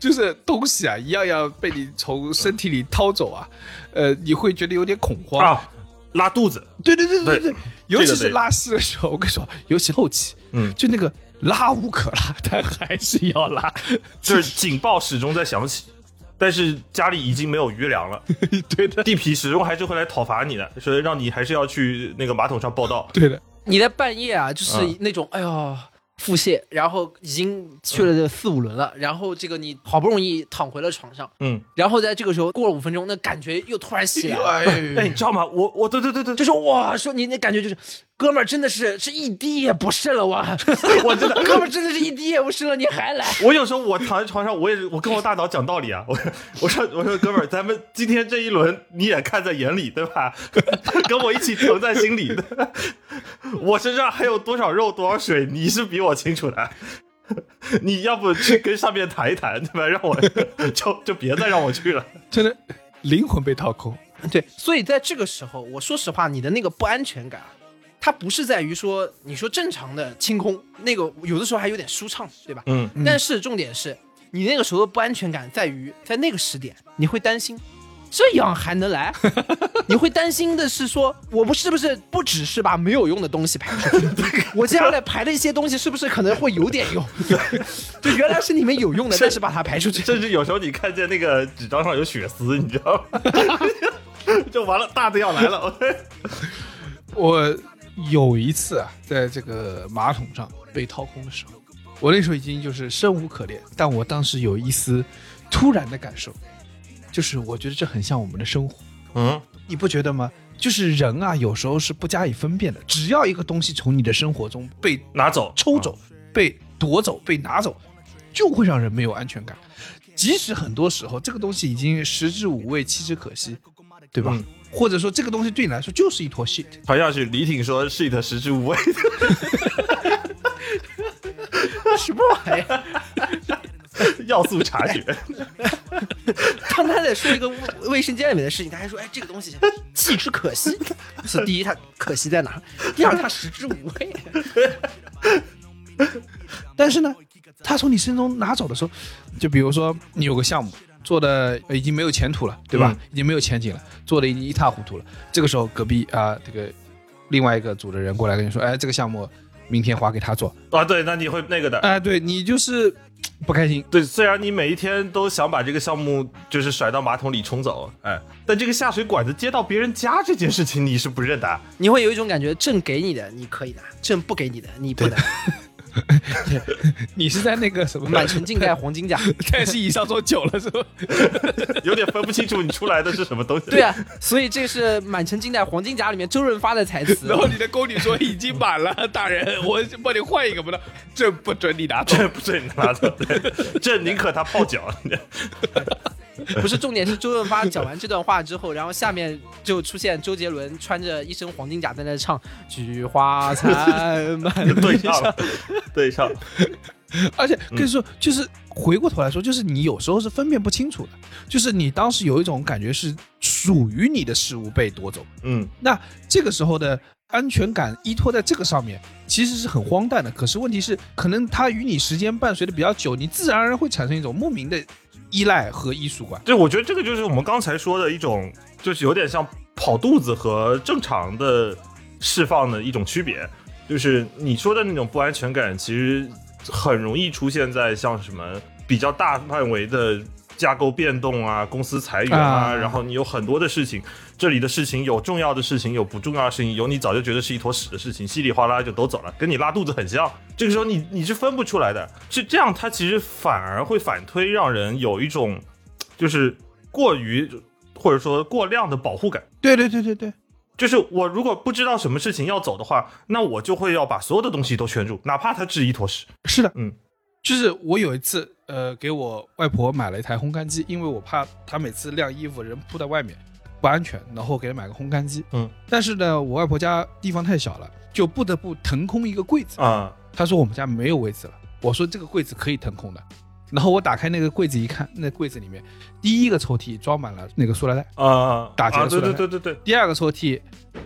Speaker 2: 就是东西啊，一样样被你从身体里掏走啊，呃，你会觉得有点恐慌。
Speaker 4: 啊，拉肚子，
Speaker 2: 对对对对
Speaker 4: 对
Speaker 2: 对，尤其是拉稀的时候，我跟你说，尤其后期，
Speaker 4: 嗯
Speaker 2: 就那个拉无可拉，但还是要拉。
Speaker 4: 就是警报始终在响起，但是家里已经没有余粮了，
Speaker 2: 对的，
Speaker 4: 地痞始终还是会来讨伐你的，所以让你还是要去那个马桶上报道。
Speaker 2: 对的，
Speaker 3: 你在半夜啊，就是
Speaker 4: 嗯
Speaker 3: 那种、哎呦腹泻，然后已经去了这四五轮了，然后这个你好不容易躺回了床上，
Speaker 4: 嗯，
Speaker 3: 然后在这个时候过了五分钟，那感觉又突然袭来了。
Speaker 4: 哎，你知道吗？我我对对对对，
Speaker 3: 就是哇，说你那感觉就是，哥们儿真的是是一滴也不剩了我！
Speaker 4: 我真的
Speaker 3: 哥们儿真的是一滴也不剩了，你还来？
Speaker 4: 我有时候我躺在床上，我也是我跟我大脑讲道理啊。我我说我说哥们儿，咱们今天这一轮你也看在眼里，对吧？跟我一起疼在心里的。我身上还有多少肉多少水，你是比我清楚的。你要不去跟上面谈一谈，对吧？让我就就别再让我去了。
Speaker 2: 真的灵魂被掏空。
Speaker 3: 对，所以在这个时候，我说实话，你的那个不安全感啊，它不是在于说你说正常的清空，那个有的时候还有点舒畅，对吧？
Speaker 4: 嗯，
Speaker 3: 但是重点是你那个时候的不安全感在于，在那个时点你会担心。这样还能来？你会担心的是说，我不是不是不只是把没有用的东西排出去，我接下来排的一些东西是不是可能会有点用？就原来是你们有用的，但是把它排出去。
Speaker 4: 甚至有时候你看见那个纸张上有血丝，你知道吗？就完了，大的要来了。
Speaker 2: 我有一次啊，在这个马桶上被掏空的时候，我那时候已经就是生无可恋，但我当时有一丝突然的感受，就是我觉得这很像我们的生活，
Speaker 4: 嗯，
Speaker 2: 你不觉得吗？就是人啊，有时候是不加以分辨的，只要一个东西从你的生活中被
Speaker 4: 拿走，
Speaker 2: 抽走、被夺走、被拿走，就会让人没有安全感。即使很多时候这个东西已经食之无味、弃之可惜，对吧？
Speaker 4: 嗯
Speaker 2: 或者说这个东西对你来说就是一坨 shit，
Speaker 4: 好像是李挺说 shit 食之无味。
Speaker 3: 什么玩意儿？
Speaker 4: 要素察觉，
Speaker 3: 当他在说一个卫卫生间里面的事情，他还说：“哎，这个东西弃之可惜。”是第一，它可惜在哪？第二，它食之无味。
Speaker 2: 但是呢，他从你身中拿走的时候，就比如说你有个项目做的已经没有前途了，对吧？已经没有前景了，做的已经一塌糊涂了。这个时候，隔壁啊、这个另外一个组的人过来跟你说：“哎，这个项目明天划给他做。
Speaker 4: 啊，对，那你会那个的。
Speaker 2: 哎，对你就是不开心。
Speaker 4: 对，虽然你每一天都想把这个项目就是甩到马桶里冲走，哎，但这个下水管子接到别人家这件事情你是不认的。
Speaker 3: 你会有一种感觉，朕给你的你可以拿，朕不给你的你不能。
Speaker 2: 你是在那个什么
Speaker 3: 满城尽带黄金甲。
Speaker 2: 太师椅上坐久了是吧？
Speaker 4: 有点分不清楚你出来的是什么东西。
Speaker 3: 对啊，所以这是满城尽带黄金甲里面周润发的台词。
Speaker 2: 然后你的宫女说已经满了，大人，我帮你换一个不能，这不准你拿走。
Speaker 4: 这不准你拿走，对，这宁可他泡脚。
Speaker 3: 不是重点是周润发讲完这段话之后，然后下面就出现周杰伦穿着一身黄金甲在那唱“菊花残满
Speaker 4: 对上了，对上了。
Speaker 2: 而且跟你说，就是回过头来说，就是你有时候是分辨不清楚的，就是你当时有一种感觉是属于你的事物被夺走，
Speaker 4: 嗯，
Speaker 2: 那这个时候的安全感依托在这个上面，其实是很荒诞的。可是问题是，可能它与你时间伴随的比较久，你自然而然会产生一种莫名的依赖和艺术观。
Speaker 4: 对，我觉得这个就是我们刚才说的一种，就是有点像跑肚子和正常的释放的一种区别。就是你说的那种不安全感，其实很容易出现在像什么比较大范围的架构变动啊、公司裁员啊，
Speaker 2: 啊
Speaker 4: 然后你有很多的事情，这里的事情有重要的事情，有不重要的事情，有你早就觉得是一坨屎的事情，稀里哗啦就都走了，跟你拉肚子很像。这个时候你你是分不出来的，是这样，它其实反而会反推，让人有一种就是过于或者说过量的保护感。
Speaker 2: 对对对对对，
Speaker 4: 就是我如果不知道什么事情要走的话，那我就会要把所有的东西都圈住，哪怕它是一坨屎。
Speaker 2: 是的，
Speaker 4: 嗯，
Speaker 2: 就是我有一次，呃，给我外婆买了一台烘干机，因为我怕她每次晾衣服人铺在外面不安全，然后给她买个烘干机。
Speaker 4: 嗯，
Speaker 2: 但是呢，我外婆家地方太小了，就不得不腾空一个柜子。
Speaker 4: 啊、
Speaker 2: 她说我们家没有位置了，我说这个柜子可以腾空的。然后我打开那个柜子一看，那柜子里面第一个抽屉装满了那个塑料袋，
Speaker 4: 啊
Speaker 2: 打结的塑料袋
Speaker 4: 对对对对，
Speaker 2: 第二个抽屉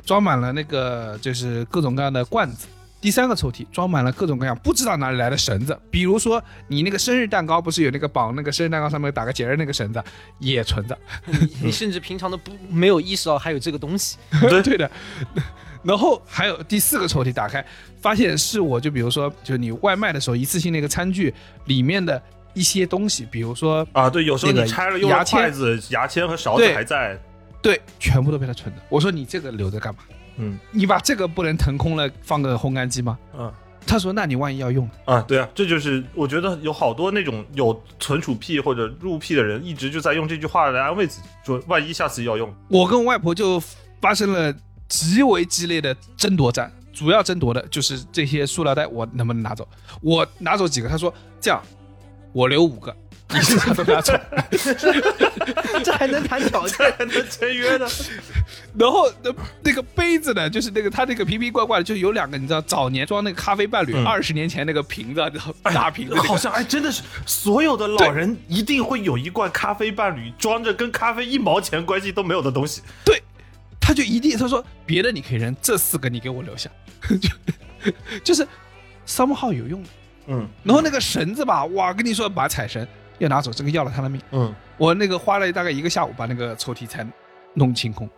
Speaker 2: 装满了那个就是各种各样的罐子，第三个抽屉装满了各种各样不知道哪里来的绳子，比如说你那个生日蛋糕不是有那个绑那个生日蛋糕上面打个结的那个绳子也存着，
Speaker 3: 你 你甚至平常都不没有意识到还有这个东西。
Speaker 4: 对
Speaker 2: 对的。然后还有第四个抽屉打开，发现是我就比如说就是你外卖的时候一次性那个餐具里面的一些东西，比如说
Speaker 4: 啊，对，有时候
Speaker 2: 那个
Speaker 4: 你拆了用
Speaker 2: 牙签
Speaker 4: 筷子、牙签和勺子还在，
Speaker 2: 对，全部都被他存着。我说你这个留着干嘛？
Speaker 4: 嗯
Speaker 2: 你把这个不能腾空了放个烘干机吗？
Speaker 4: 嗯
Speaker 2: 他说那你万一要用？
Speaker 4: 啊，对啊，这就是我觉得有好多那种有存储癖或者入癖的人，一直就在用这句话来安慰自己，说万一下次要用，
Speaker 2: 我跟我外婆就发生了极为激烈的争夺战，主要争夺的就是这些塑料袋我能不能拿走。我拿走几个，他说这样，我留五个，你剩下都拿走。
Speaker 3: 这还能谈条件？
Speaker 4: 还能签约呢？
Speaker 2: 然后那那个杯子呢，就是那个他那个瓶瓶罐罐的，就有两个，你知道，早年装那个咖啡伴侣，
Speaker 4: 嗯
Speaker 2: 二十年前那个瓶子，大瓶子那个，
Speaker 4: 好像哎，真的是所有的老 人一定会有一罐咖啡伴侣，装着跟咖啡一毛钱关系都没有的东西。
Speaker 2: 对，他就一定他说别的你可以扔，这四个你给我留下，就 就是 somehow 有用的。
Speaker 4: 嗯
Speaker 2: 然后那个绳子吧，哇，跟你说把彩绳要拿走，这个要了他的命。
Speaker 4: 嗯，
Speaker 2: 我那个花了大概一个下午把那个抽屉才弄清空，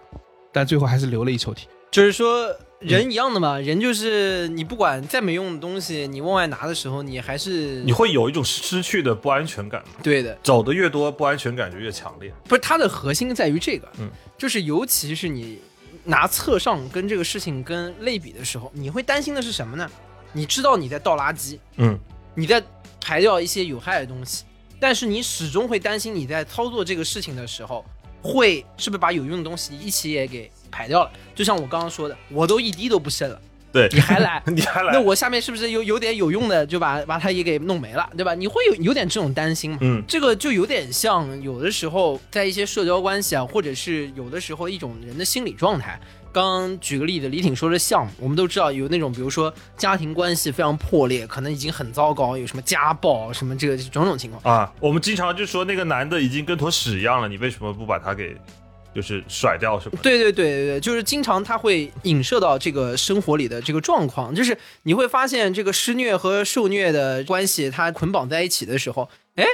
Speaker 2: 但最后还是留了一抽屉。
Speaker 3: 就是说人一样的嘛，人就是你不管再没用的东西，你往外拿的时候，你还是
Speaker 4: 你会有一种失去的不安全感，
Speaker 3: 对的。
Speaker 4: 走的越多，不安全感就越强烈。
Speaker 3: 不是它的核心在于这个，
Speaker 4: 嗯，
Speaker 3: 就是尤其是你拿侧上跟这个事情跟类比的时候，你会担心的是什么呢？你知道你在倒垃圾，
Speaker 4: 嗯，
Speaker 3: 你在排掉一些有害的东西，但是你始终会担心你在操作这个事情的时候，会是不是把有用的东西一起也给排掉了？就像我刚刚说的，我都一滴都不剩了，
Speaker 4: 对，
Speaker 3: 你还来？
Speaker 4: 你还来？
Speaker 3: 那我下面是不是有有点有用的，就把把它也给弄没了，对吧？你会有有点这种担心嘛？
Speaker 4: 嗯
Speaker 3: 这个就有点像有的时候在一些社交关系啊，或者是有的时候一种人的心理状态。刚刚举个例子，李挺说的项目，我们都知道有那种，比如说家庭关系非常破裂，可能已经很糟糕，有什么家暴什么这个种种情况。
Speaker 4: 啊，我们经常就说那个男的已经跟坨屎一样了，你为什么不把他给就是甩掉什么？
Speaker 3: 对对对对对，就是经常他会影射到这个生活里的这个状况，就是你会发现这个施虐和受虐的关系，它捆绑在一起的时候，哎，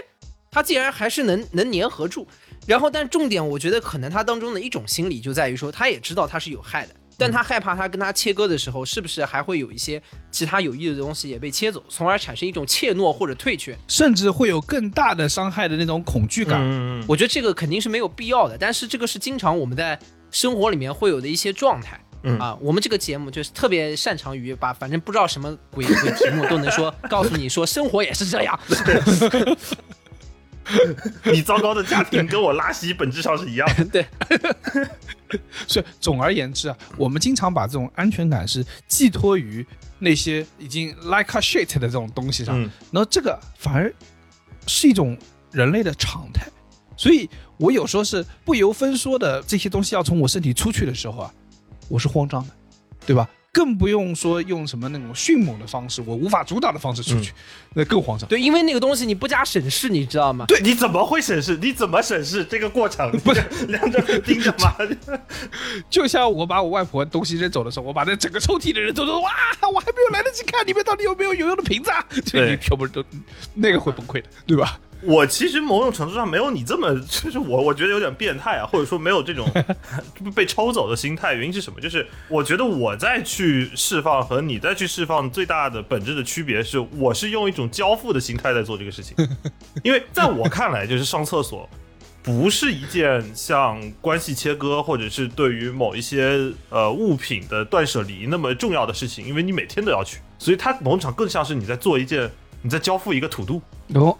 Speaker 3: 他竟然还是能能粘合住。然后，但重点我觉得可能他当中的一种心理就在于说，他也知道他是有害的，但他害怕他跟他切割的时候，是不是还会有一些其他有益的东西也被切走，从而产生一种怯懦或者退却。
Speaker 2: 甚至会有更大的伤害的那种恐惧感。
Speaker 4: 嗯嗯
Speaker 3: 我觉得这个肯定是没有必要的，但是这个是经常我们在生活里面会有的一些状态。
Speaker 4: 嗯
Speaker 3: 啊，我们这个节目就是特别擅长于把反正不知道什么鬼鬼题目都能说，告诉你说生活也是这样。
Speaker 4: 你糟糕的家庭跟我拉稀本质上是一样的。
Speaker 3: 对，
Speaker 2: 所以总而言之啊，我们经常把这种安全感是寄托于那些已经 like a shit 的这种东西上，
Speaker 4: 嗯
Speaker 2: 然后这个反而是一种人类的常态。所以我有时候是不由分说的，这些东西要从我身体出去的时候啊，我是慌张的，对吧？更不用说用什么那种迅猛的方式，我无法阻挡的方式出去，那更慌张。
Speaker 3: 对，因为那个东西你不加审视，你知道吗？
Speaker 4: 对，你怎么会审视？你怎么审视这个过程？不是两者盯着吗？
Speaker 2: 就像我把我外婆东西扔走的时候，我把那整个抽屉的人都说哇，我还没有来得及看里面到底有没有有用的瓶子啊，这
Speaker 4: 对
Speaker 2: 你全部都那个会崩溃的，对吧？
Speaker 4: 我其实某种程度上没有你这么，就是我我觉得有点变态啊，或者说没有这种 被抽走的心态。原因是什么？就是我觉得我在去释放和你再去释放最大的本质的区别是，我是用一种交付的心态在做这个事情，因为在我看来，就是上厕所。不是一件像关系切割，或者是对于某一些呃物品的断舍离那么重要的事情，因为你每天都要去，所以它某种程度更像是你在做一件，你在交付一个土度，
Speaker 2: 哦，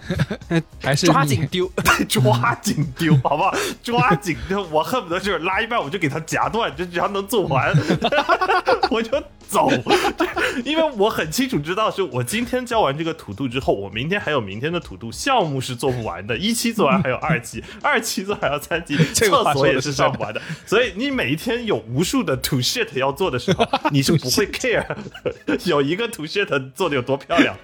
Speaker 2: 还是
Speaker 3: 抓紧丢。
Speaker 4: 抓紧丢，好不好？抓紧丢，我恨不得就是拉一半我就给它夹断，就只要能做完，我就走。因为我很清楚知道，是我今天交完这个土度之后，我明天还有明天的土度，项目是做不完的，一期做完还有二期，二期做还有三期，厕所也是上不完的。所以你每一天有无数的 to shit 要做的时候，你是不会 care 有一个 to shit 做的有多漂亮，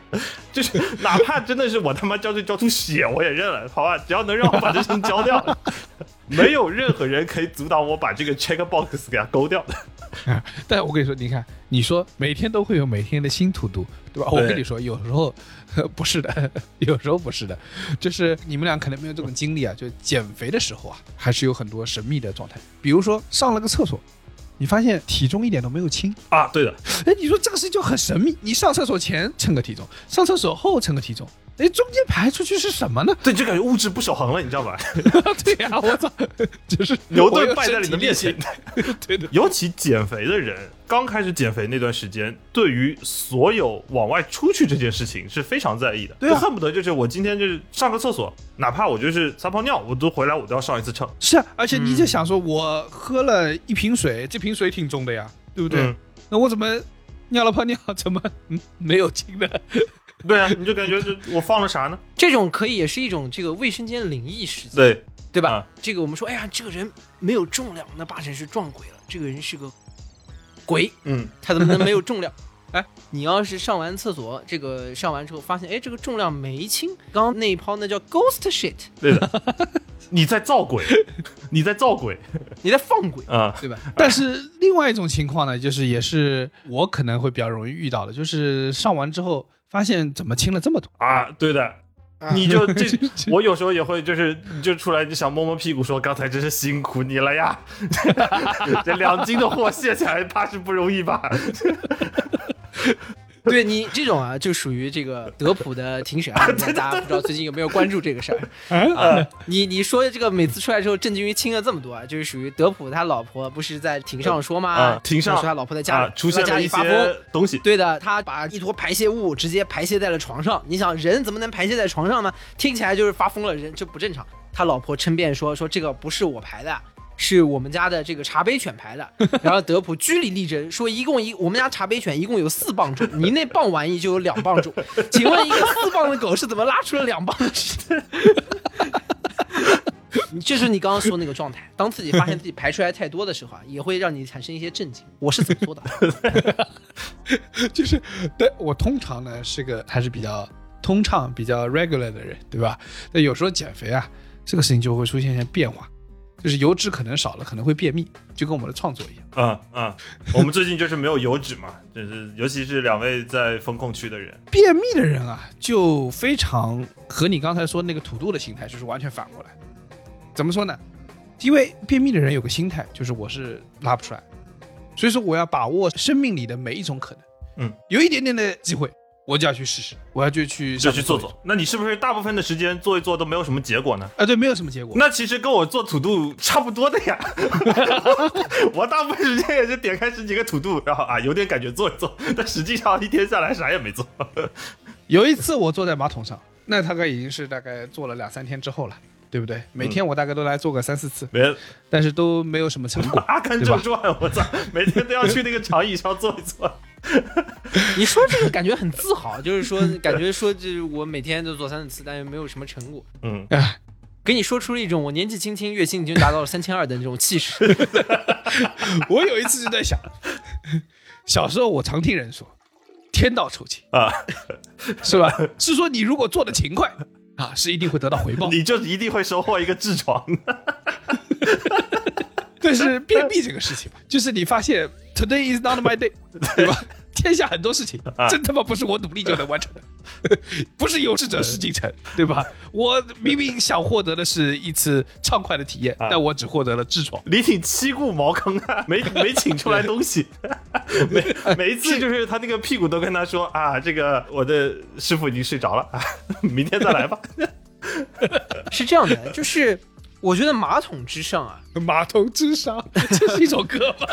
Speaker 4: 就是哪怕真的是我他妈交就交出血我也认了，好吧？只要能让我把这事情交掉，没有任何人可以阻挡我把这个 check box 给它勾掉的。
Speaker 2: 但我跟你说，你看，你说每天都会有每天的新土度，对吧？
Speaker 4: 对
Speaker 2: 我跟你说，有时候不是的，有时候不是的，就是你们俩可能没有这种经历啊。就减肥的时候啊，还是有很多神秘的状态，比如说上了个厕所。你发现体重一点都没有轻，
Speaker 4: 啊，对的，
Speaker 2: 哎，你说这个事情就很神秘。你上厕所前称个体重，上厕所后称个体重，哎，中间排出去是什么呢？
Speaker 4: 对，就感觉物质不守恒了，你知道吧？
Speaker 2: 对呀、我操，就是
Speaker 4: 牛顿败在你的面前。
Speaker 2: 对的，
Speaker 4: 尤其减肥的人，刚开始减肥那段时间，对于所有往外出去这件事情是非常在意的。
Speaker 2: 对啊
Speaker 4: 就恨不得就是我今天就是上个厕所，哪怕我就是撒泡尿，我都回来我都要上一次秤。
Speaker 2: 是啊，而且你就想说，我喝了一瓶水，这瓶水挺重的呀，对不对？
Speaker 4: 嗯
Speaker 2: 那我怎么尿了泡尿，怎么嗯没有轻的？
Speaker 4: 对啊，你就感觉这我放了啥呢？
Speaker 3: 这种可以也是一种这个卫生间灵异事件，
Speaker 4: 对，
Speaker 3: 对吧？
Speaker 4: 啊
Speaker 3: 这个我们说，哎呀，这个人没有重量，那八成是撞鬼了。这个人是个鬼，
Speaker 4: 嗯，
Speaker 3: 他怎么能没有重量？哎，你要是上完厕所，这个上完之后发现，哎，这个重量没轻，刚刚那一泡那叫 ghost shit，
Speaker 4: 对的，你在造鬼，你在造鬼
Speaker 3: 你在放鬼，
Speaker 4: 啊！
Speaker 3: 对吧？
Speaker 2: 但是另外一种情况呢，就是也是我可能会比较容易遇到的，就是上完之后发现怎么轻了这么多。
Speaker 4: 啊，对的，你就这，我有时候也会就是就出来就想摸摸屁股说，刚才真是辛苦你了呀，这两斤的货卸起来怕是不容易吧？
Speaker 3: 对你这种啊，就属于这个德普的庭审啊，大家不知道最近有没有关注这个事儿啊？你你说这个每次出来之后，郑钧于清了这么多啊，就是属于德普他老婆不是在庭上说吗？
Speaker 4: 啊庭上
Speaker 3: 说他老婆在家里、
Speaker 4: 啊，出现
Speaker 3: 在家
Speaker 4: 了一
Speaker 3: 里发疯。
Speaker 4: 些东西，
Speaker 3: 对的，他把一坨排泄物直接排泄在了床上。你想，人怎么能排泄在床上呢？听起来就是发疯了，人就不正常。他老婆称辩说，说这个不是我排的，是我们家的这个茶杯犬排的。然后德普据理力争，说一共一我们家茶杯犬一共有四磅重，你那磅玩意就有两磅重。请问一个四磅的狗是怎么拉出了两磅的屎？你 这是你刚刚说那个状态，当自己发现自己排出来太多的时候啊，也会让你产生一些震惊。我是怎么做的？
Speaker 2: 就是，对我通常呢是个还是比较通畅、比较 regular 的人，对吧？但有时候减肥啊，这个事情就会出现一些变化，就是油脂可能少了，可能会便秘，就跟我们的创作一样。
Speaker 4: 嗯嗯，我们最近就是没有油脂嘛，就是尤其是两位在风控区的人，
Speaker 2: 便秘的人啊，就非常和你刚才说那个土豆的心态就是完全反过来。怎么说呢？因为便秘的人有个心态，就是我是拉不出来，所以说我要把握生命里的每一种可能。
Speaker 4: 嗯，
Speaker 2: 有一点点的机会，我就要去试试，我要就去
Speaker 4: 就去做
Speaker 2: 做。
Speaker 4: 那你是不是大部分的时间做一做都没有什么结果呢？
Speaker 2: 啊，对，没有什么结果。
Speaker 4: 那其实跟我做土豆差不多的呀，我大部分时间也是点开十几个土豆，然后啊有点感觉做一做，但实际上一天下来啥也没做。
Speaker 2: 有一次我坐在马桶上，那大概已经是大概做了两三天之后了，对不对？每天我大概都来做个三四次，
Speaker 4: 别
Speaker 2: 但是都没有什么成果。
Speaker 4: 阿甘正传，我操，每天都要去那个长椅上坐一坐。
Speaker 3: 你说这个感觉很自豪，就是说感觉说这我每天都做三四次，但又没有什么成果，
Speaker 4: 嗯，
Speaker 2: 哎，
Speaker 3: 给你说出了一种我年纪轻轻月薪已经达到了三千二的那种气势。
Speaker 2: 我有一次就在想，小时候我常听人说“天道酬勤
Speaker 4: 啊，”，
Speaker 2: 是吧？是说你如果做的勤快啊，是一定会得到回报。
Speaker 4: 你就一定会收获一个痔疮。
Speaker 2: 但是便秘这个事情吧，就是你发现 today is not my day，对吧？天下很多事情
Speaker 4: 啊
Speaker 2: 真他妈不是我努力就能完成的，不是有志者事竟成，对吧？我明明想获得的是一次畅快的体验，
Speaker 4: 啊
Speaker 2: 但我只获得了痔疮。
Speaker 4: 李挺七顾茅坑啊，没没请出来东西，每每一次就是他那个屁股都跟他说啊，这个我的师傅已经睡着了啊，明天再来吧。
Speaker 3: 是这样的，就是我觉得马桶之上啊，
Speaker 2: 马桶之上，这是一首歌吗？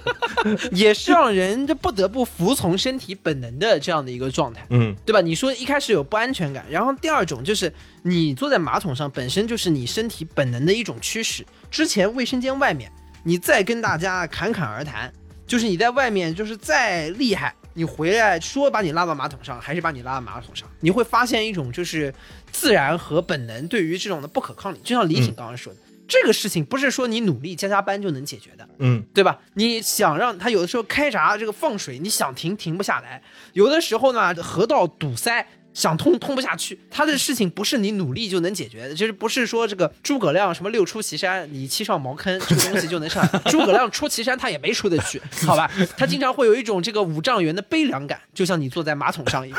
Speaker 3: 也是让人这不得不服从身体本能的这样的一个状态。
Speaker 4: 嗯
Speaker 3: 对吧？你说一开始有不安全感，然后第二种就是你坐在马桶上本身就是你身体本能的一种驱使。之前卫生间外面，你再跟大家侃侃而谈，就是你在外面就是再厉害，你回来说把你拉到马桶上，还是把你拉到马桶上，你会发现一种就是自然和本能对于这种的不可抗力。就像李挺刚刚说的，这个事情不是说你努力加加班就能解决的。
Speaker 4: 嗯
Speaker 3: 对吧？你想让它有的时候开闸这个放水，你想停停不下来；有的时候呢，河道堵塞。想通通不下去，他的事情不是你努力就能解决的，就是不是说这个诸葛亮什么六出祁山，你七上茅坑这个东西就能上。诸葛亮出祁山他也没出得去，好吧？他经常会有一种这个五丈原的悲凉感，就像你坐在马桶上一样。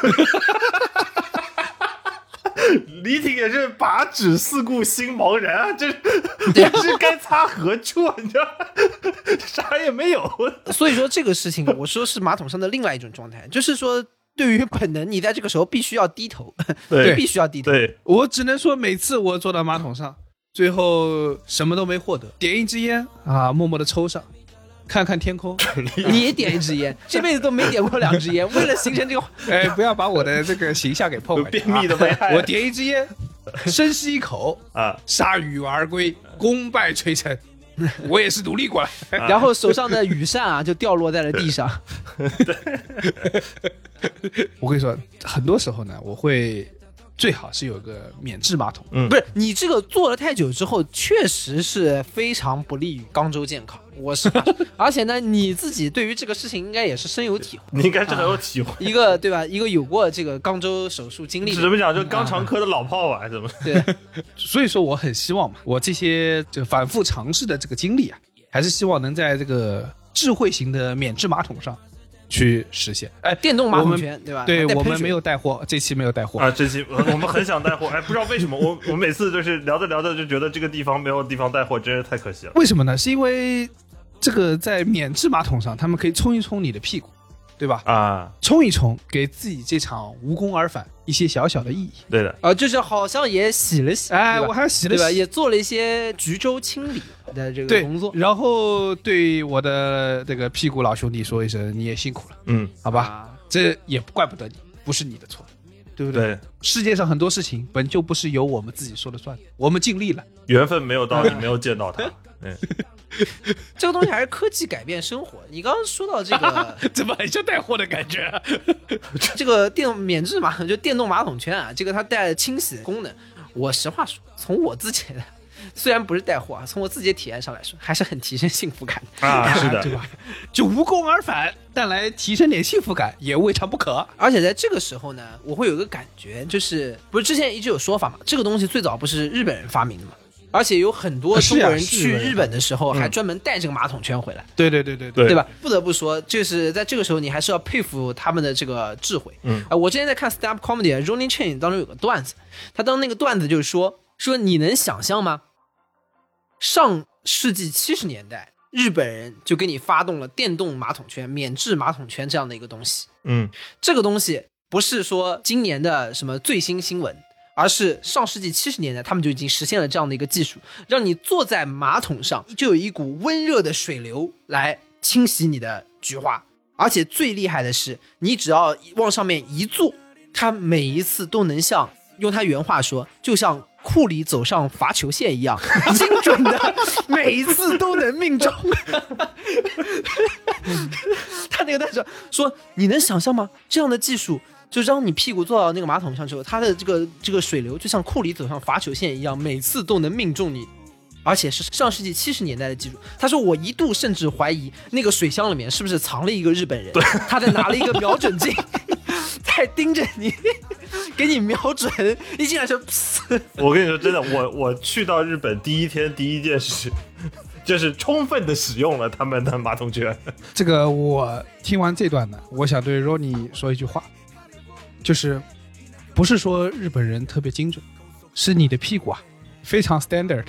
Speaker 4: 李挺也是把指四顾心茫然啊，这也是该擦何处啊？你知道，啥也没有。
Speaker 3: 所以说这个事情，我说是马桶上的另外一种状态，就是说对于本能，你在这个时候必须要低头，
Speaker 4: 对
Speaker 3: 必须要低头。
Speaker 4: 对，
Speaker 2: 我只能说，每次我坐到马桶上，最后什么都没获得，点一支烟啊，默默的抽上，看看天空。
Speaker 3: 你也点一支烟，这辈子都没点过两支烟，为了形成这个，
Speaker 2: 哎，不要把我的这个形象给破坏掉啊。
Speaker 4: 便秘的危害
Speaker 2: 我点一支烟，深吸一口，
Speaker 4: 啊，
Speaker 2: 铩羽而归，功败垂成。我也是努力过来。
Speaker 3: 然后手上的羽扇啊就掉落在了地上。
Speaker 2: 我跟你说，很多时候呢，我会最好是有个免治马桶。
Speaker 4: 嗯
Speaker 3: 不是你这个坐了太久之后，确实是非常不利于肛周健康。我是，而且呢，你自己对于这个事情应该也是深有体会。
Speaker 4: 你应该是很有体会。
Speaker 3: 一个对吧？一个有过这个肛周手术经历的，
Speaker 4: 怎么讲？就肛肠科的老炮啊，怎么？
Speaker 3: 对，
Speaker 2: 所以说我很希望嘛，我这些就反复尝试的这个经历啊，还是希望能在这个智慧型的免治马桶上去实现。哎，
Speaker 3: 电动马桶圈，对吧？
Speaker 2: 对我们没有带货，这期没有带货。
Speaker 4: 啊，这期我我们很想带货，哎，不知道为什么，我我每次就是聊着聊着就觉得这个地方没有地方带货，真是太可惜了。
Speaker 2: 为什么呢？是因为这个在免治马桶上，他们可以冲一冲你的屁股，对吧？
Speaker 4: 啊，
Speaker 2: 冲一冲，给自己这场无功而返一些小小的意义。
Speaker 4: 对的，
Speaker 3: 啊，就是好像也洗了洗，
Speaker 2: 哎，我还洗了
Speaker 3: 对吧？
Speaker 2: 洗，
Speaker 3: 也做了一些橘洲清理的这个
Speaker 2: 对
Speaker 3: 工作，
Speaker 2: 然后对我的这个屁股老兄弟说一声，你也辛苦了，
Speaker 4: 嗯，
Speaker 2: 好吧？
Speaker 3: 啊
Speaker 2: 这也怪不得你，不是你的错，对不对？
Speaker 4: 对，
Speaker 2: 世界上很多事情本就不是由我们自己说了算的，我们尽力了。
Speaker 4: 缘分没有到，你没有见到他。嗯，
Speaker 3: 这个东西还是科技改变生活。你刚刚说到这个
Speaker 2: 怎么很像带货的感觉、啊？
Speaker 3: 这个电动免治马桶，就电动马桶圈啊，这个它带了清洗功能。我实话说，从我自己的虽然不是带货啊，从我自己的体验上来说，还是很提升幸福感的。
Speaker 4: 啊，是的
Speaker 2: 对，吧？就无功而返，但来提升点幸福感也未尝不可。
Speaker 3: 而且在这个时候呢，我会有一个感觉，就是不是之前一直有说法嘛，这个东西最早不是日本人发明的嘛，而且有很多中国人去日本的时候还专门带这个马桶圈回来。
Speaker 2: 对对对对
Speaker 4: 对
Speaker 3: 对吧？不得不说，就是在这个时候，你还是要佩服他们的这个智慧。
Speaker 4: 嗯
Speaker 3: 啊、我之前在看 stand up comedy 啊 Ronnie Chain 当中有个段子，他当那个段子就是说说你能想象吗？上世纪七十年代，日本人就给你发动了电动马桶圈、免治马桶圈这样的一个东西。
Speaker 4: 嗯，
Speaker 3: 这个东西不是说今年的什么最新新闻，而是上世纪七十年代他们就已经实现了这样的一个技术，让你坐在马桶上就有一股温热的水流来清洗你的菊花，而且最厉害的是，你只要往上面一坐，它每一次都能像用他原话说，就像。库里走上罚球线一样，精准的，每一次都能命中。他那个但是说，你能想象吗？这样的技术，就让你屁股坐到那个马桶上之后，它的这个这个水流就像库里走上罚球线一样，每次都能命中你，而且是上世纪七十年代的技术。他说，我一度甚至怀疑那个水箱里面是不是藏了一个日本人，他在拿了一个瞄准镜，在盯着你，给你瞄准，一进来就，噗
Speaker 4: 我跟你说真的，我我去到日本第一天第一件事。就是充分的使用了他们的马桶圈，
Speaker 2: 这个我听完这段呢，我想对 Ronnie 说一句话，就是不是说日本人特别精准，是你的屁股啊非常 standard。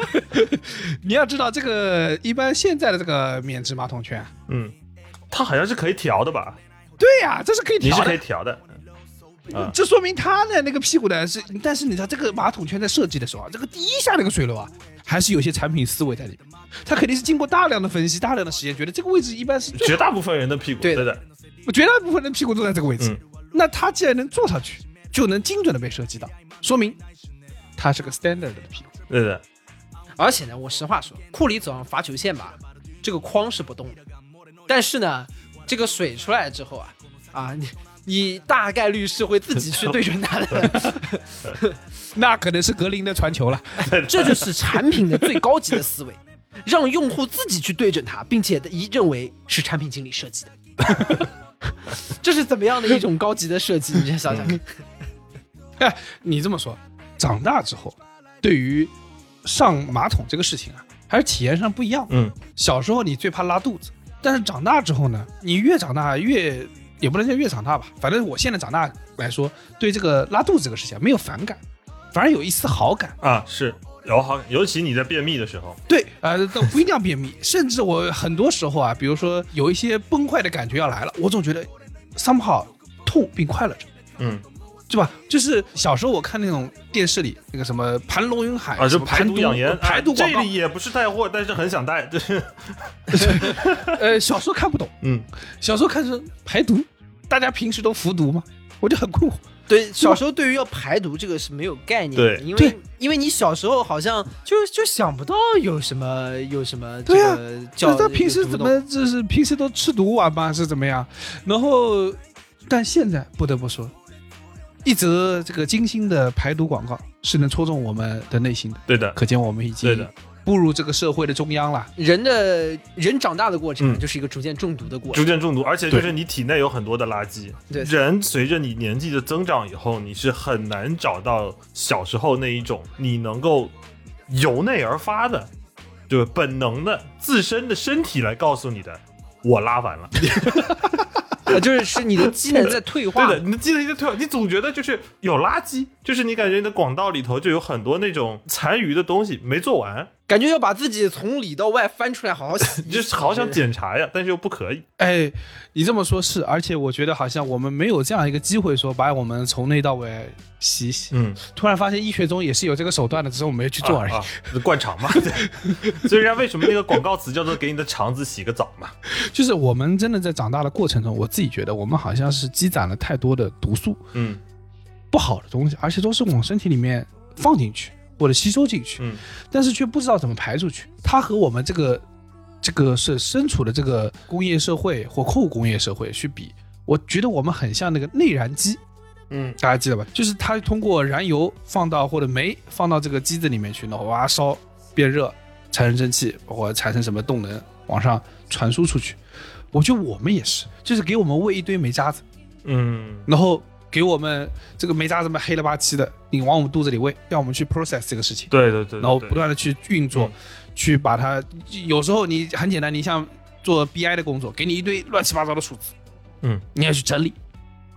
Speaker 2: 你要知道，这个一般现在的这个免治马桶圈，
Speaker 4: 嗯，它好像是可以调的吧？
Speaker 2: 对呀、这是可以调的你是。
Speaker 4: 可以调的，啊
Speaker 2: 这说明他的那个屁股呢是，但是你知道这个马桶圈在设计的时候啊，这个第一下那个水流啊，还是有些产品思维在里面。他肯定是经过大量的分析、大量的实验，觉得这个位置一般是
Speaker 4: 绝大部分人的屁股，
Speaker 3: 对
Speaker 4: 对的，
Speaker 2: 我绝大部分人屁股都在这个位置。
Speaker 4: 嗯
Speaker 2: 那他既然能坐上去，就能精准的被设计到，说明他是个 standard 的屁股。
Speaker 4: 对的，
Speaker 3: 而且呢，我实话说，库里走上罚球线吧，这个框是不动的，但是呢，这个水出来之后啊，啊，你你大概率是会自己去对准它的，
Speaker 2: 那可能是格林的传球了。
Speaker 3: 这就是产品的最高级的思维，让用户自己去对准它，并且一认为是产品经理设计的。这是怎么样的一种高级的设计？你先想想看。
Speaker 2: 哎，你这么说，长大之后，对于上马桶这个事情啊，还是体验上不一样。
Speaker 4: 嗯，
Speaker 2: 小时候你最怕拉肚子，但是长大之后呢，你越长大越也不能叫越长大吧，反正我现在长大来说，对这个拉肚子这个事情啊没有反感，反而有一丝好感。
Speaker 4: 啊是，有好，尤其你在便秘的时候，
Speaker 2: 对，呃，都不一定要便秘，甚至我很多时候啊，比如说有一些崩坏的感觉要来了，我总觉得 somehow 痛并快乐着。
Speaker 4: 嗯
Speaker 2: 对吧？就是小时候我看那种电视里那个什么盘龙云海
Speaker 4: 啊，就排毒养颜，
Speaker 2: 排毒广告
Speaker 4: 啊这里，也不是带货，但是很想带，就是
Speaker 2: 呃，小时候看不懂，
Speaker 4: 嗯，
Speaker 2: 小时候看是排毒，大家平时都服毒吗？我就很困惑。
Speaker 3: 对，小时候对于要排毒这个是没有概念的，
Speaker 4: 对
Speaker 3: 因为因为你小时候好像就就想不到有什么有什么这
Speaker 2: 对啊
Speaker 3: 个
Speaker 2: 就他平时怎么就是平时都吃毒丸吗？是怎么样？然后，但现在不得不说，一则这个精心的排毒广告是能戳中我们的内心的，
Speaker 4: 对的，
Speaker 2: 可见我们已经
Speaker 4: 对的，
Speaker 2: 步入这个社会的中央了。
Speaker 3: 人的人长大的过程
Speaker 4: 嗯
Speaker 3: 就是一个逐渐中毒的过程。
Speaker 4: 逐渐中毒，而且就是你体内有很多的垃圾。
Speaker 3: 对
Speaker 4: 人随着你年纪的增长以后，你是很难找到小时候那一种你能够由内而发的，对本能的自身的身体来告诉你的，我拉完了。
Speaker 3: 啊，就是是你的机能在退化。
Speaker 4: 对的，你的机能在退化，你总觉得就是有垃圾，就是你感觉你的广道里头就有很多那种残余的东西没做完，
Speaker 3: 感觉要把自己从里到外翻出来，好好
Speaker 4: 就是好想检查呀，但是又不可以。
Speaker 2: 哎，你这么说是，而且我觉得好像我们没有这样一个机会说把我们从内到外洗一洗。
Speaker 4: 嗯，
Speaker 2: 突然发现医学中也是有这个手段的，只是我们没去做而已。
Speaker 4: 啊啊灌肠嘛，对。所以人家为什么那个广告词叫做“给你的肠子洗个澡”嘛？
Speaker 2: 就是我们真的在长大的过程中，我自己觉得我们好像是积攒了太多的毒素，
Speaker 4: 嗯
Speaker 2: 不好的东西，而且都是往身体里面放进去或者吸收进去，
Speaker 4: 嗯
Speaker 2: 但是却不知道怎么排出去。它和我们这个这个是身处的这个工业社会或后工业社会去比，我觉得我们很像那个内燃机。
Speaker 3: 嗯，
Speaker 2: 大家记得吧？就是它通过燃油放到或者煤放到这个机子里面去，然后哇烧变热，产生蒸汽或者产生什么动能往上传输出去。我觉得我们也是，就是给我们喂一堆煤渣子，
Speaker 4: 嗯
Speaker 2: 然后给我们这个煤渣子们黑了吧唧的，你往我们肚子里喂，让我们去 process 这个事情，
Speaker 4: 对对对，
Speaker 2: 然后不断的去运作，
Speaker 4: 嗯
Speaker 2: 去把它。有时候你很简单，你像做 BI 的工作，给你一堆乱七八糟的数字，
Speaker 4: 嗯，
Speaker 2: 你要去整理，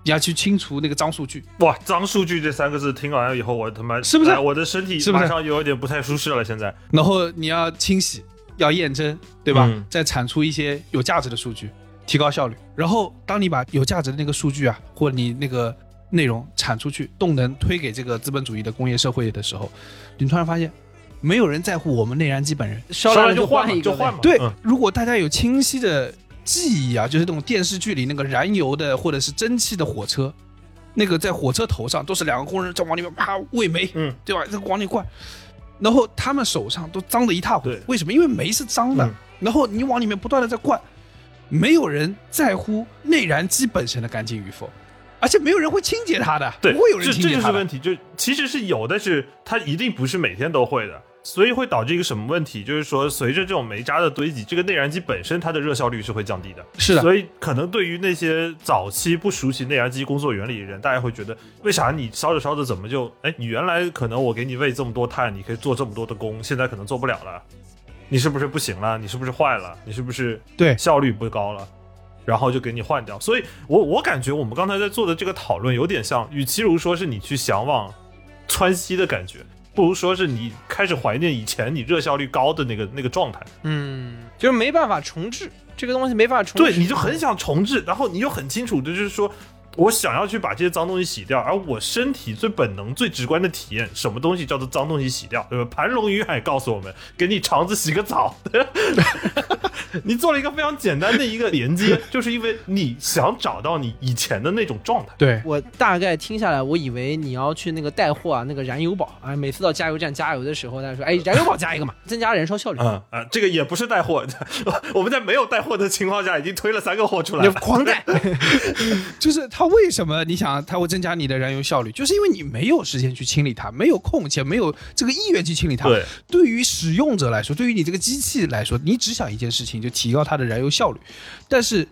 Speaker 2: 你要去清除那个脏数据。
Speaker 4: 哇，脏数据这三个字听完了以后，我他妈
Speaker 2: 是不是
Speaker 4: 哎我的身体
Speaker 2: 是不是
Speaker 4: 马上有一点不太舒适了。现在，
Speaker 2: 然后你要清洗，要验证，对吧？
Speaker 4: 嗯
Speaker 2: 再产出一些有价值的数据，提高效率。然后当你把有价值的那个数据啊，或你那个内容产出去，动能推给这个资本主义的工业社会的时候，你突然发现，没有人在乎我们内燃机本人。
Speaker 3: 烧了
Speaker 4: 就换
Speaker 3: 换一个
Speaker 4: 就换嘛。
Speaker 2: 对，
Speaker 4: 嗯
Speaker 2: 如果大家有清晰的记忆啊，就是那种电视剧里那个燃油的或者是蒸汽的火车，那个在火车头上都是两个工人在往里面啪喂煤，
Speaker 4: 嗯，
Speaker 2: 对吧？这个往里灌，然后他们手上都脏得一塌糊涂。为什么？因为煤是脏的，
Speaker 4: 嗯
Speaker 2: 然后你往里面不断的在灌，没有人在乎内燃机本身的干净与否，而且没有人会清洁它的，
Speaker 4: 对，
Speaker 2: 不会有人
Speaker 4: 这这
Speaker 2: 清洁它的。
Speaker 4: 就是问题，就其实是有，但是它一定不是每天都会的，所以会导致一个什么问题？就是说，随着这种煤渣的堆积，这个内燃机本身它的热效率是会降低的。
Speaker 2: 是的，
Speaker 4: 所以可能对于那些早期不熟悉内燃机工作原理的人，大家会觉得，为啥你烧着烧着怎么就，哎，你原来可能我给你喂这么多碳，你可以做这么多的工，现在可能做不了了，你是不是不行了？你是不是坏了？你是不是
Speaker 2: 对
Speaker 4: 效率不高了？然后就给你换掉。所以我我感觉我们刚才在做的这个讨论有点像，与其如说是你去向往川西的感觉，不如说是你开始怀念以前你热效率高的那个那个状态。
Speaker 3: 嗯，就是没办法重置这个东西，没办法重置。
Speaker 4: 对，你就很想重置，然后你又很清楚的就是说，我想要去把这些脏东西洗掉，而我身体最本能、最直观的体验，什么东西叫做脏东西洗掉，对吧？盘龙鱼海告诉我们，给你肠子洗个澡。你做了一个非常简单的一个连接，就是因为你想找到你以前的那种状态。
Speaker 2: 对，
Speaker 3: 我大概听下来，我以为你要去那个带货啊，那个燃油宝啊，每次到加油站加油的时候，大家说：“哎，燃油宝加一个嘛，增加燃烧效率。
Speaker 4: 嗯 啊，这个也不是带货，我们在没有带货的情况下，已经推了三个货出来
Speaker 3: 你
Speaker 4: 了。
Speaker 3: 狂带，
Speaker 2: 就是它为什么你想它会增加你的燃油效率，就是因为你没有时间去清理它，没有空且没有这个意愿去清理它。
Speaker 4: 对，
Speaker 2: 对于使用者来说，对于你这个机器来说，你只想一件事情，就提高它的燃油效率。但是，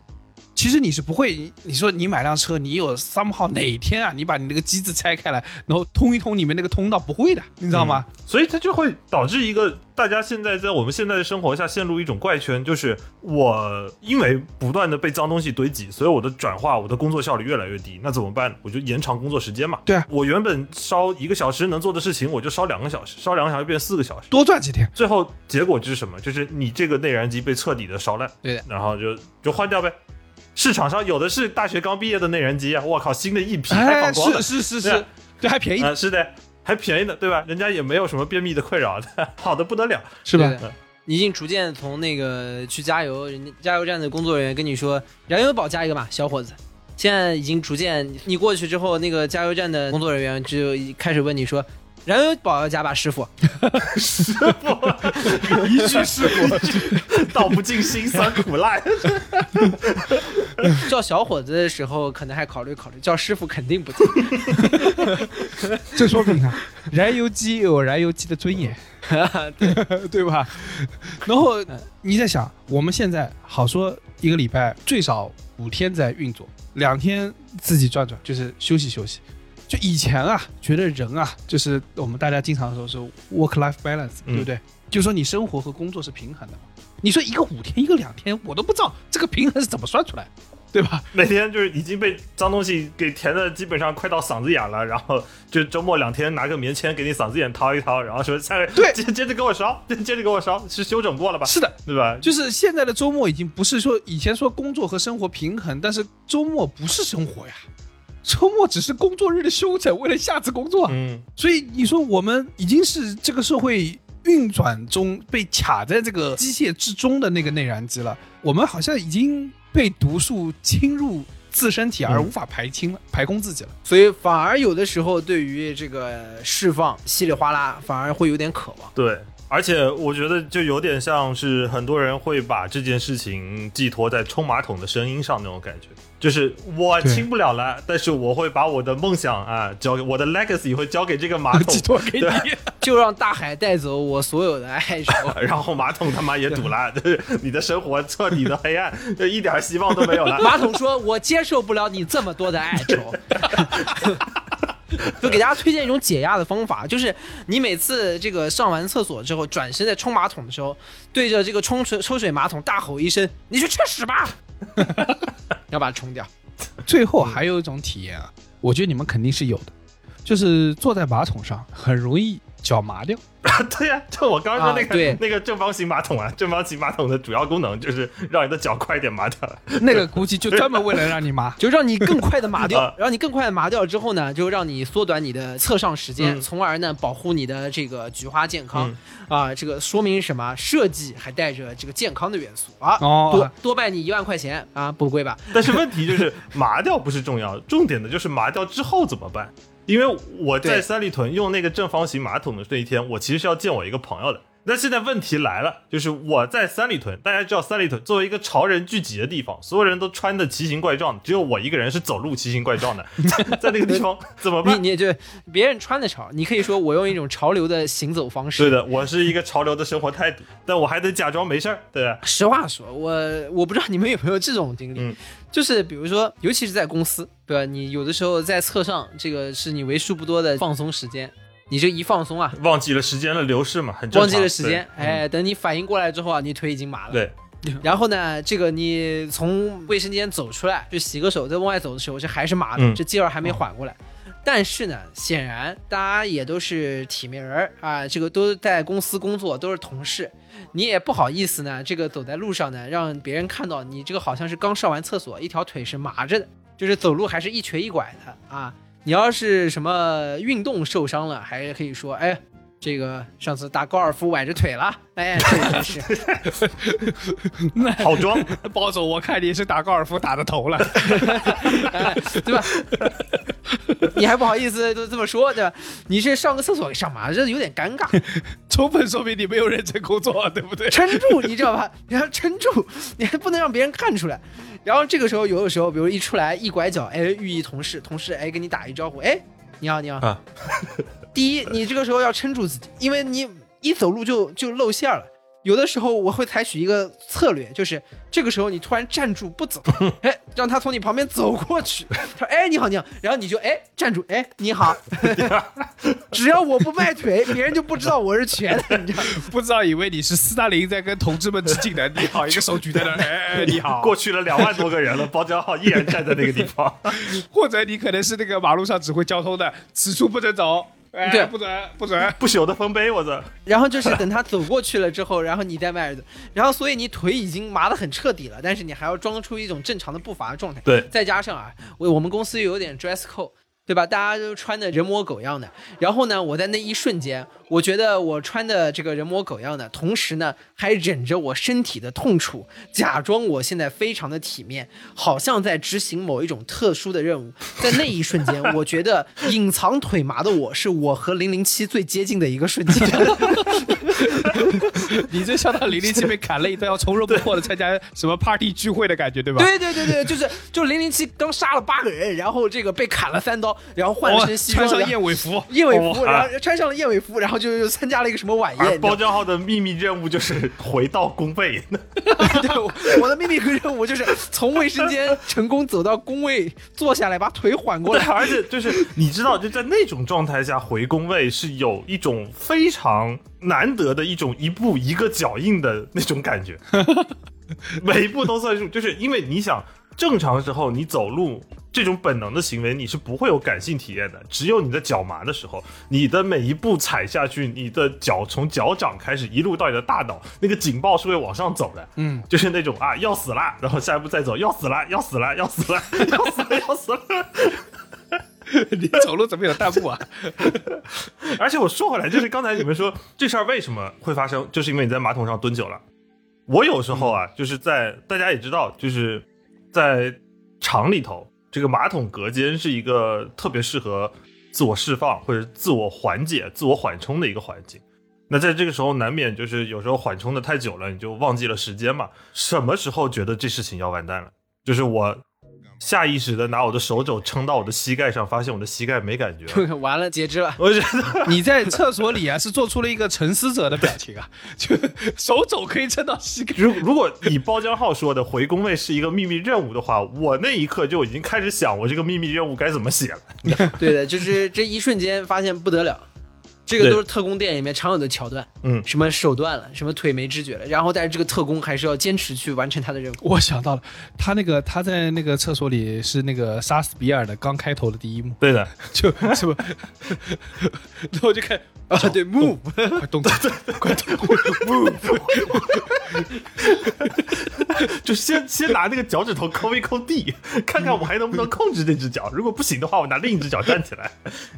Speaker 2: 其实你是不会，你说你买辆车，你有 somehow 哪天啊，你把你那个机子拆开来，然后通一通里面那个通道，不会的，你知道吗？
Speaker 4: 所以它就会导致一个大家现在在我们现在的生活下陷入一种怪圈，就是我因为不断的被脏东西堆积，所以我的转化，我的工作效率越来越低。那怎么办？我就延长工作时间嘛。
Speaker 2: 对啊
Speaker 4: 我原本烧一个小时能做的事情，我就烧两个小时，烧两个小时变四个小时。
Speaker 2: 多赚几天。
Speaker 4: 最后结果就是什么？就是你这个内燃机被彻底的烧烂，
Speaker 3: 对的，
Speaker 4: 然后就就换掉呗。市场上有的是大学刚毕业的内燃机啊，我靠，新的一批还
Speaker 2: 哎，
Speaker 4: 反光的，
Speaker 2: 是是是
Speaker 4: 对啊
Speaker 2: 是，对，还便宜，
Speaker 4: 啊、是的，还便宜的，对吧？人家也没有什么便秘的困扰的，好的不得了。
Speaker 2: 是吧
Speaker 3: 你已经逐渐从那个去加油，人家加油站的工作人员跟你说燃油宝加一个吧，小伙子。现在已经逐渐，你过去之后，那个加油站的工作人员就开始问你说，燃油宝要加吧，师傅。
Speaker 2: 师傅一句是我。
Speaker 4: 道不尽辛酸苦辣。
Speaker 3: 叫小伙子的时候可能还考虑考虑，叫师傅肯定不听。
Speaker 2: 这说明啊，燃油机有燃油机的尊严，对吧？然后你在想，我们现在好说一个礼拜最少五天在运作，两天自己转转，就是休息休息。就以前啊，觉得人啊，就是我们大家经常说是 work life balance，对不对？就说你生活和工作是平衡的。你说一个五天，一个两天，我都不知道这个平衡是怎么算出来，对吧？
Speaker 4: 每天就是已经被脏东西给填的基本上快到嗓子眼了，然后就周末两天拿个棉签给你嗓子眼掏一掏，然后说下个
Speaker 2: 对
Speaker 4: 接接着给我烧，接接着给我烧，是修整过了吧？
Speaker 2: 是的，
Speaker 4: 对吧？
Speaker 2: 就是现在的周末已经不是说以前说工作和生活平衡，但是周末不是生活呀，周末只是工作日的休整，为了下次工作。
Speaker 4: 嗯，
Speaker 2: 所以你说我们已经是这个社会运转中被卡在这个机械之中的那个内燃机了，我们好像已经被毒素侵入自身体而
Speaker 4: 嗯
Speaker 2: 无法排清了、排空自己了。
Speaker 3: 所以反而有的时候对于这个释放稀里哗啦，反而会有点渴望。
Speaker 4: 对。而且我觉得就有点像是很多人会把这件事情寄托在冲马桶的声音上那种感觉，就是我
Speaker 2: 对
Speaker 4: 清不了了，但是我会把我的梦想啊交给我的 legacy 会交给这个马桶，
Speaker 2: 寄托给你，
Speaker 3: 就让大海带走我所有的哀愁。
Speaker 4: 然后马桶他妈也堵了，就是你的生活彻底的黑暗，就一点希望都没有了。
Speaker 3: 马桶说：“我接受不了你这么多的哀愁。”就给大家推荐一种解压的方法，就是你每次这个上完厕所之后，转身在冲马桶的时候，对着这个冲水抽水马桶大吼一声：“你去吃屎吧！” 要把它冲掉。
Speaker 2: 最后还有一种体验啊，我觉得你们肯定是有的，就是坐在马桶上很容易脚麻掉。
Speaker 4: 对呀、就我刚刚说那个、那个正方形马桶啊，正方形马桶的主要功能就是让你的脚快一点麻掉。
Speaker 2: 那个估计就专门为了让你麻。
Speaker 3: 就让你更快的麻掉
Speaker 4: 啊，
Speaker 3: 让你更快的麻掉之后呢，就让你缩短你的侧上时间，
Speaker 4: 嗯
Speaker 3: 从而呢保护你的这个菊花健康、啊。这个说明什么？设计还带着这个健康的元素啊，
Speaker 2: 哦
Speaker 3: 多多拜你一万块钱啊，不贵吧？
Speaker 4: 但是问题就是麻掉不是重要，重点的就是麻掉之后怎么办？因为我在三里屯用那个正方形马桶的那一天，我其实是要见我一个朋友的。那现在问题来了，就是我在三里屯，大家知道三里屯作为一个潮人聚集的地方，所有人都穿的奇形怪状，只有我一个人是走路奇形怪状的，在在那个地方怎么
Speaker 3: 你
Speaker 4: 办？
Speaker 3: 你就别人穿的潮，你可以说我用一种潮流的行走方式。
Speaker 4: 对的，我是一个潮流的生活态度，但我还得假装没事儿，对吧？
Speaker 3: 实话说，我我不知道你们有没有这种经历，
Speaker 4: 嗯
Speaker 3: 就是比如说，尤其是在公司，对吧？你有的时候在侧上，这个是你为数不多的放松时间，你这一放松啊，
Speaker 4: 忘记了时间的流逝嘛，很正常。
Speaker 3: 忘记了时间，
Speaker 4: 对
Speaker 3: 哎，等你反应过来之后啊，你腿已经麻了。。
Speaker 4: 对，
Speaker 3: 然后呢，这个你从卫生间走出来，就洗个手，再往外走的时候，这还是麻的，
Speaker 4: 嗯
Speaker 3: 这劲儿还没缓过来。但是呢，显然大家也都是体面人儿啊，这个都在公司工作，都是同事，你也不好意思呢，这个走在路上呢，让别人看到你这个好像是刚上完厕所，一条腿是麻着的，就是走路还是一瘸一拐的啊。你要是什么运动受伤了，还可以说，哎，这个上次打高尔夫崴着腿了，哎，是。
Speaker 4: 好装。
Speaker 2: 包总，我看你是打高尔夫打的头了。
Speaker 3: 哎，对吧？你还不好意思都这么说，对吧？你是上个厕所上嘛，这有点尴尬。
Speaker 2: 充分说明你没有认真工作，对不对？
Speaker 3: 撑住，你知道吧？你要撑住，你还不能让别人看出来。然后这个时候，有的时候，比如一出来一拐角，哎，遇一同事，同事哎跟你打一招呼，哎，你好，你好。
Speaker 4: 啊
Speaker 3: 第一，你这个时候要撑住自己，因为你一走路就就露馅儿了。有的时候我会采取一个策略，就是这个时候你突然站住不走，哎，让他从你旁边走过去。他说：“哎，你好，你好。”然后你就哎站住，哎，你好。只要我不迈腿，别人就不知道我是瘸的，你知道吗？
Speaker 2: 不知道以为你是斯大林在跟同志们致敬的。你好，一个手举在那儿，哎哎，你好。
Speaker 4: 过去了两万多个人了，包家浩依然站在那个地方。
Speaker 2: 或者你可能是那个马路上指挥交通的，此处不准走，哎，
Speaker 3: 对
Speaker 2: 不准，不准。
Speaker 4: 不朽的丰碑，我操！
Speaker 3: 然后就是等他走过去了之后，然后你再迈着走，然后所以你腿已经麻得很彻底了，但是你还要装出一种正常的步伐的状态。
Speaker 4: 对
Speaker 3: 再加上啊，我我们公司又有点 dress code，对吧？大家都穿的人模狗样的，然后呢，我在那一瞬间，我觉得我穿的这个人模狗样的，同时呢，还忍着我身体的痛楚，假装我现在非常的体面，好像在执行某一种特殊的任务。在那一瞬间，我觉得隐藏腿麻的我是我和零零七最接近的一个瞬间。
Speaker 2: 你这像到零零七被砍了一刀，要从容不迫的参加什么 party 聚会的感觉，对吧？
Speaker 3: 对对对对，就是 就零零七刚杀了八个人，然后这个被砍了三刀，然后换了身西装，
Speaker 2: 穿上燕尾服，
Speaker 3: 燕尾服，然后穿上了燕尾服，然后就又参加了一个什么晚宴。
Speaker 4: 包浆号的秘密任务就是回到工位，
Speaker 3: 对，我我的秘密任务就是从卫生间成功走到工位，坐下来把腿缓过
Speaker 4: 对，
Speaker 3: 来。
Speaker 4: 而且就是你知道，就在那种状态下回工位是有一种非常难得的一种一步一个脚印的那种感觉，每一步都算数。就是因为你想，正常时候你走路这种本能的行为，你是不会有感性体验的。只有你的脚麻的时候，你的每一步踩下去，你的脚从脚掌开始一路到你的大脑，那个警报是会往上走的。
Speaker 2: 嗯，
Speaker 4: 就是那种啊要死啦，然后下一步再走要死啦，要死啦，要死啦，要死啦，要死了。
Speaker 2: 你走路怎么有弹幕啊？
Speaker 4: 而且我说回来，就是刚才你们说这事儿为什么会发生，就是因为你在马桶上蹲久了。我有时候啊，就是在大家也知道，就是在厂里头，这个马桶隔间是一个特别适合自我释放或者自我缓解、自我缓冲的一个环境。那在这个时候，难免就是有时候缓冲的太久了，你就忘记了时间嘛。什么时候觉得这事情要完蛋了？就是我下意识的拿我的手肘撑到我的膝盖上，发现我的膝盖没感觉。
Speaker 3: 完了，截肢了。
Speaker 4: 我觉得
Speaker 2: 你在厕所里啊，是做出了一个沉思者的表情啊，就手肘可以撑到膝盖。
Speaker 4: 如如果以包浆浩说的回工位是一个秘密任务的话，我那一刻就已经开始想我这个秘密任务该怎么写了。
Speaker 3: 对的，就是这一瞬间发现不得了，这个都是特工电影里面常有的桥段。
Speaker 4: 嗯
Speaker 3: 什么手断了，什么腿没知觉了，然后但是这个特工还是要坚持去完成他的任务。
Speaker 2: 我想到了，他那个他在那个厕所里是那个杀死比尔的刚开头的第一幕，
Speaker 4: 对的，
Speaker 2: 就是不，然后就看
Speaker 3: 啊，对，move，
Speaker 2: 快动，快动，move，，
Speaker 4: 就先先拿那个脚趾头抠一抠地，看看我还能不能控制这只脚。如果不行的话，我拿另一只脚站起来。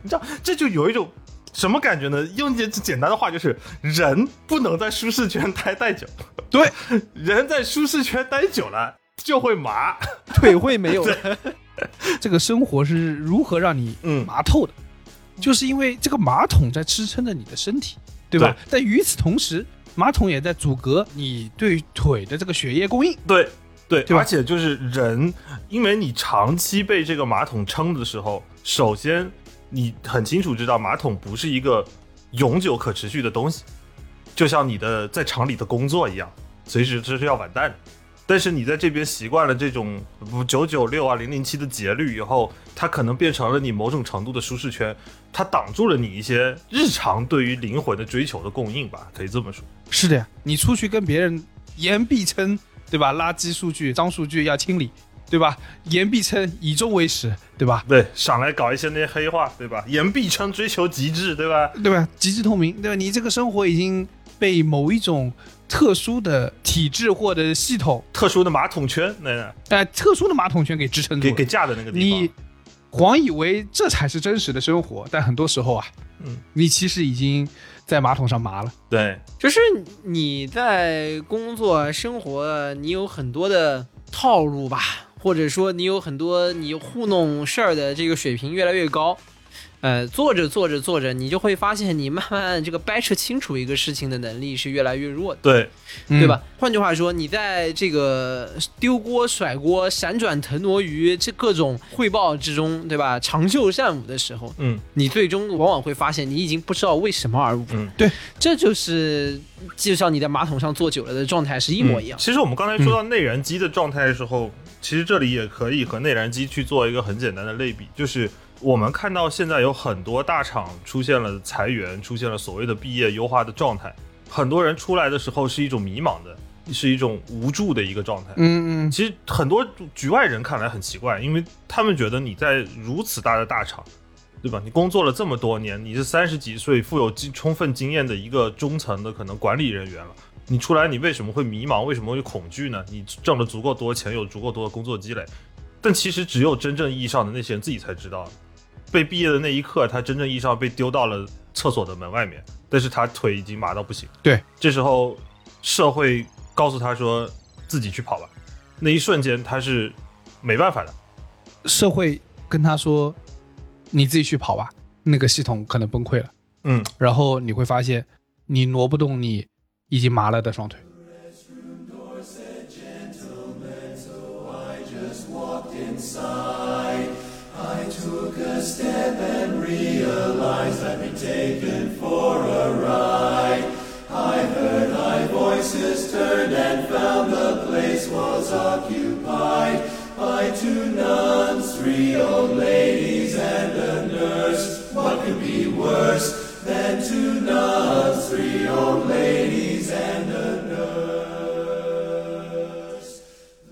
Speaker 4: 你知道，这就有一种什么感觉呢？用简简单的话就是，人不能在舒适圈待太久。
Speaker 2: 对，
Speaker 4: 人在舒适圈待久了就会麻。
Speaker 3: 腿会没有了。
Speaker 2: 这个生活是如何让你
Speaker 4: 嗯
Speaker 2: 麻透的？就是因为这个马桶在支撑着你的身体，对吧？但与此同时，马桶也在阻隔你对腿的这个血液供应。
Speaker 4: 对对，
Speaker 2: 对
Speaker 4: 而且就是人，因为你长期被这个马桶撑的时候，首先你很清楚知道马桶不是一个永久可持续的东西，就像你的在厂里的工作一样，随时这是要完蛋的。但是你在这边习惯了这种不九九六啊零零七的节律以后，它可能变成了你某种程度的舒适圈，它挡住了你一些日常对于灵魂的追求的供应吧，可以这么说。
Speaker 2: 是的呀，你出去跟别人言必称，对吧？垃圾数据、脏数据要清理，对吧？言必称以终为始，对吧？
Speaker 4: 对，上来搞一些那些黑话，对吧？言必称追求极致，对吧？
Speaker 2: 对吧？极致透明，对吧？你这个生活已经被某一种特殊的体制或者系统，
Speaker 4: 特殊的马桶圈，那那
Speaker 2: 呃，特殊的马桶圈给支撑住了。
Speaker 4: 给给架的那个地方，
Speaker 2: 你谎以为这才是真实的生活，但很多时候啊，
Speaker 4: 嗯，
Speaker 2: 你其实已经在马桶上麻了。
Speaker 4: 对
Speaker 3: 就是你在工作生活，你有很多的套路吧，或者说你有很多你糊弄事儿的这个水平越来越高。呃，做着做着做着，你就会发现，你慢慢这个掰扯清楚一个事情的能力是越来越弱的。
Speaker 4: 对
Speaker 3: 对吧？换句话说，你在这个丢锅甩锅、闪转腾挪于这各种汇报之中，对吧？长袖善舞的时候，
Speaker 4: 嗯，
Speaker 3: 你最终往往会发现，你已经不知道为什么而舞。
Speaker 4: 嗯，
Speaker 2: 对，
Speaker 3: 这就是就像你在马桶上坐久了的状态是一模一样。
Speaker 4: 其实我们刚才说到内燃机的状态的时候，其实这里也可以和内燃机去做一个很简单的类比，就是我们看到现在有很多大厂出现了裁员，出现了所谓的毕业优化的状态，很多人出来的时候是一种迷茫的，是一种无助的一个状态。
Speaker 2: 嗯嗯，
Speaker 4: 其实很多局外人看来很奇怪，因为他们觉得你在如此大的大厂，对吧？你工作了这么多年，你是三十几岁、富有经充分经验的一个中层的可能管理人员了，你出来你为什么会迷茫？为什么会恐惧呢？你挣了足够多钱，有足够多的工作积累，但其实只有真正意义上的那些人自己才知道。被毕业的那一刻，他真正意义上被丢到了厕所的门外面，但是他腿已经麻到不行。
Speaker 2: 对，
Speaker 4: 这时候社会告诉他说自己去跑吧，那一瞬间他是没办法的。
Speaker 2: 社会跟他说：“你自己去跑吧。”那个系统可能崩溃了，
Speaker 4: 嗯，
Speaker 2: 然后你会发现你挪不动你已经麻了的双腿。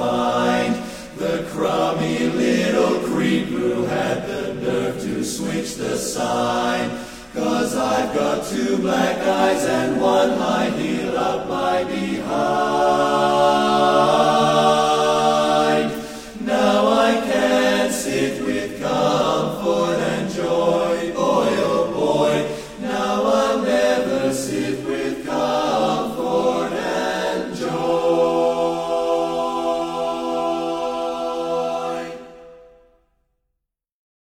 Speaker 5: find the crummy little creep who had the nerve to switch the sign. Cause I've got two black eyes and one high heel up my behind.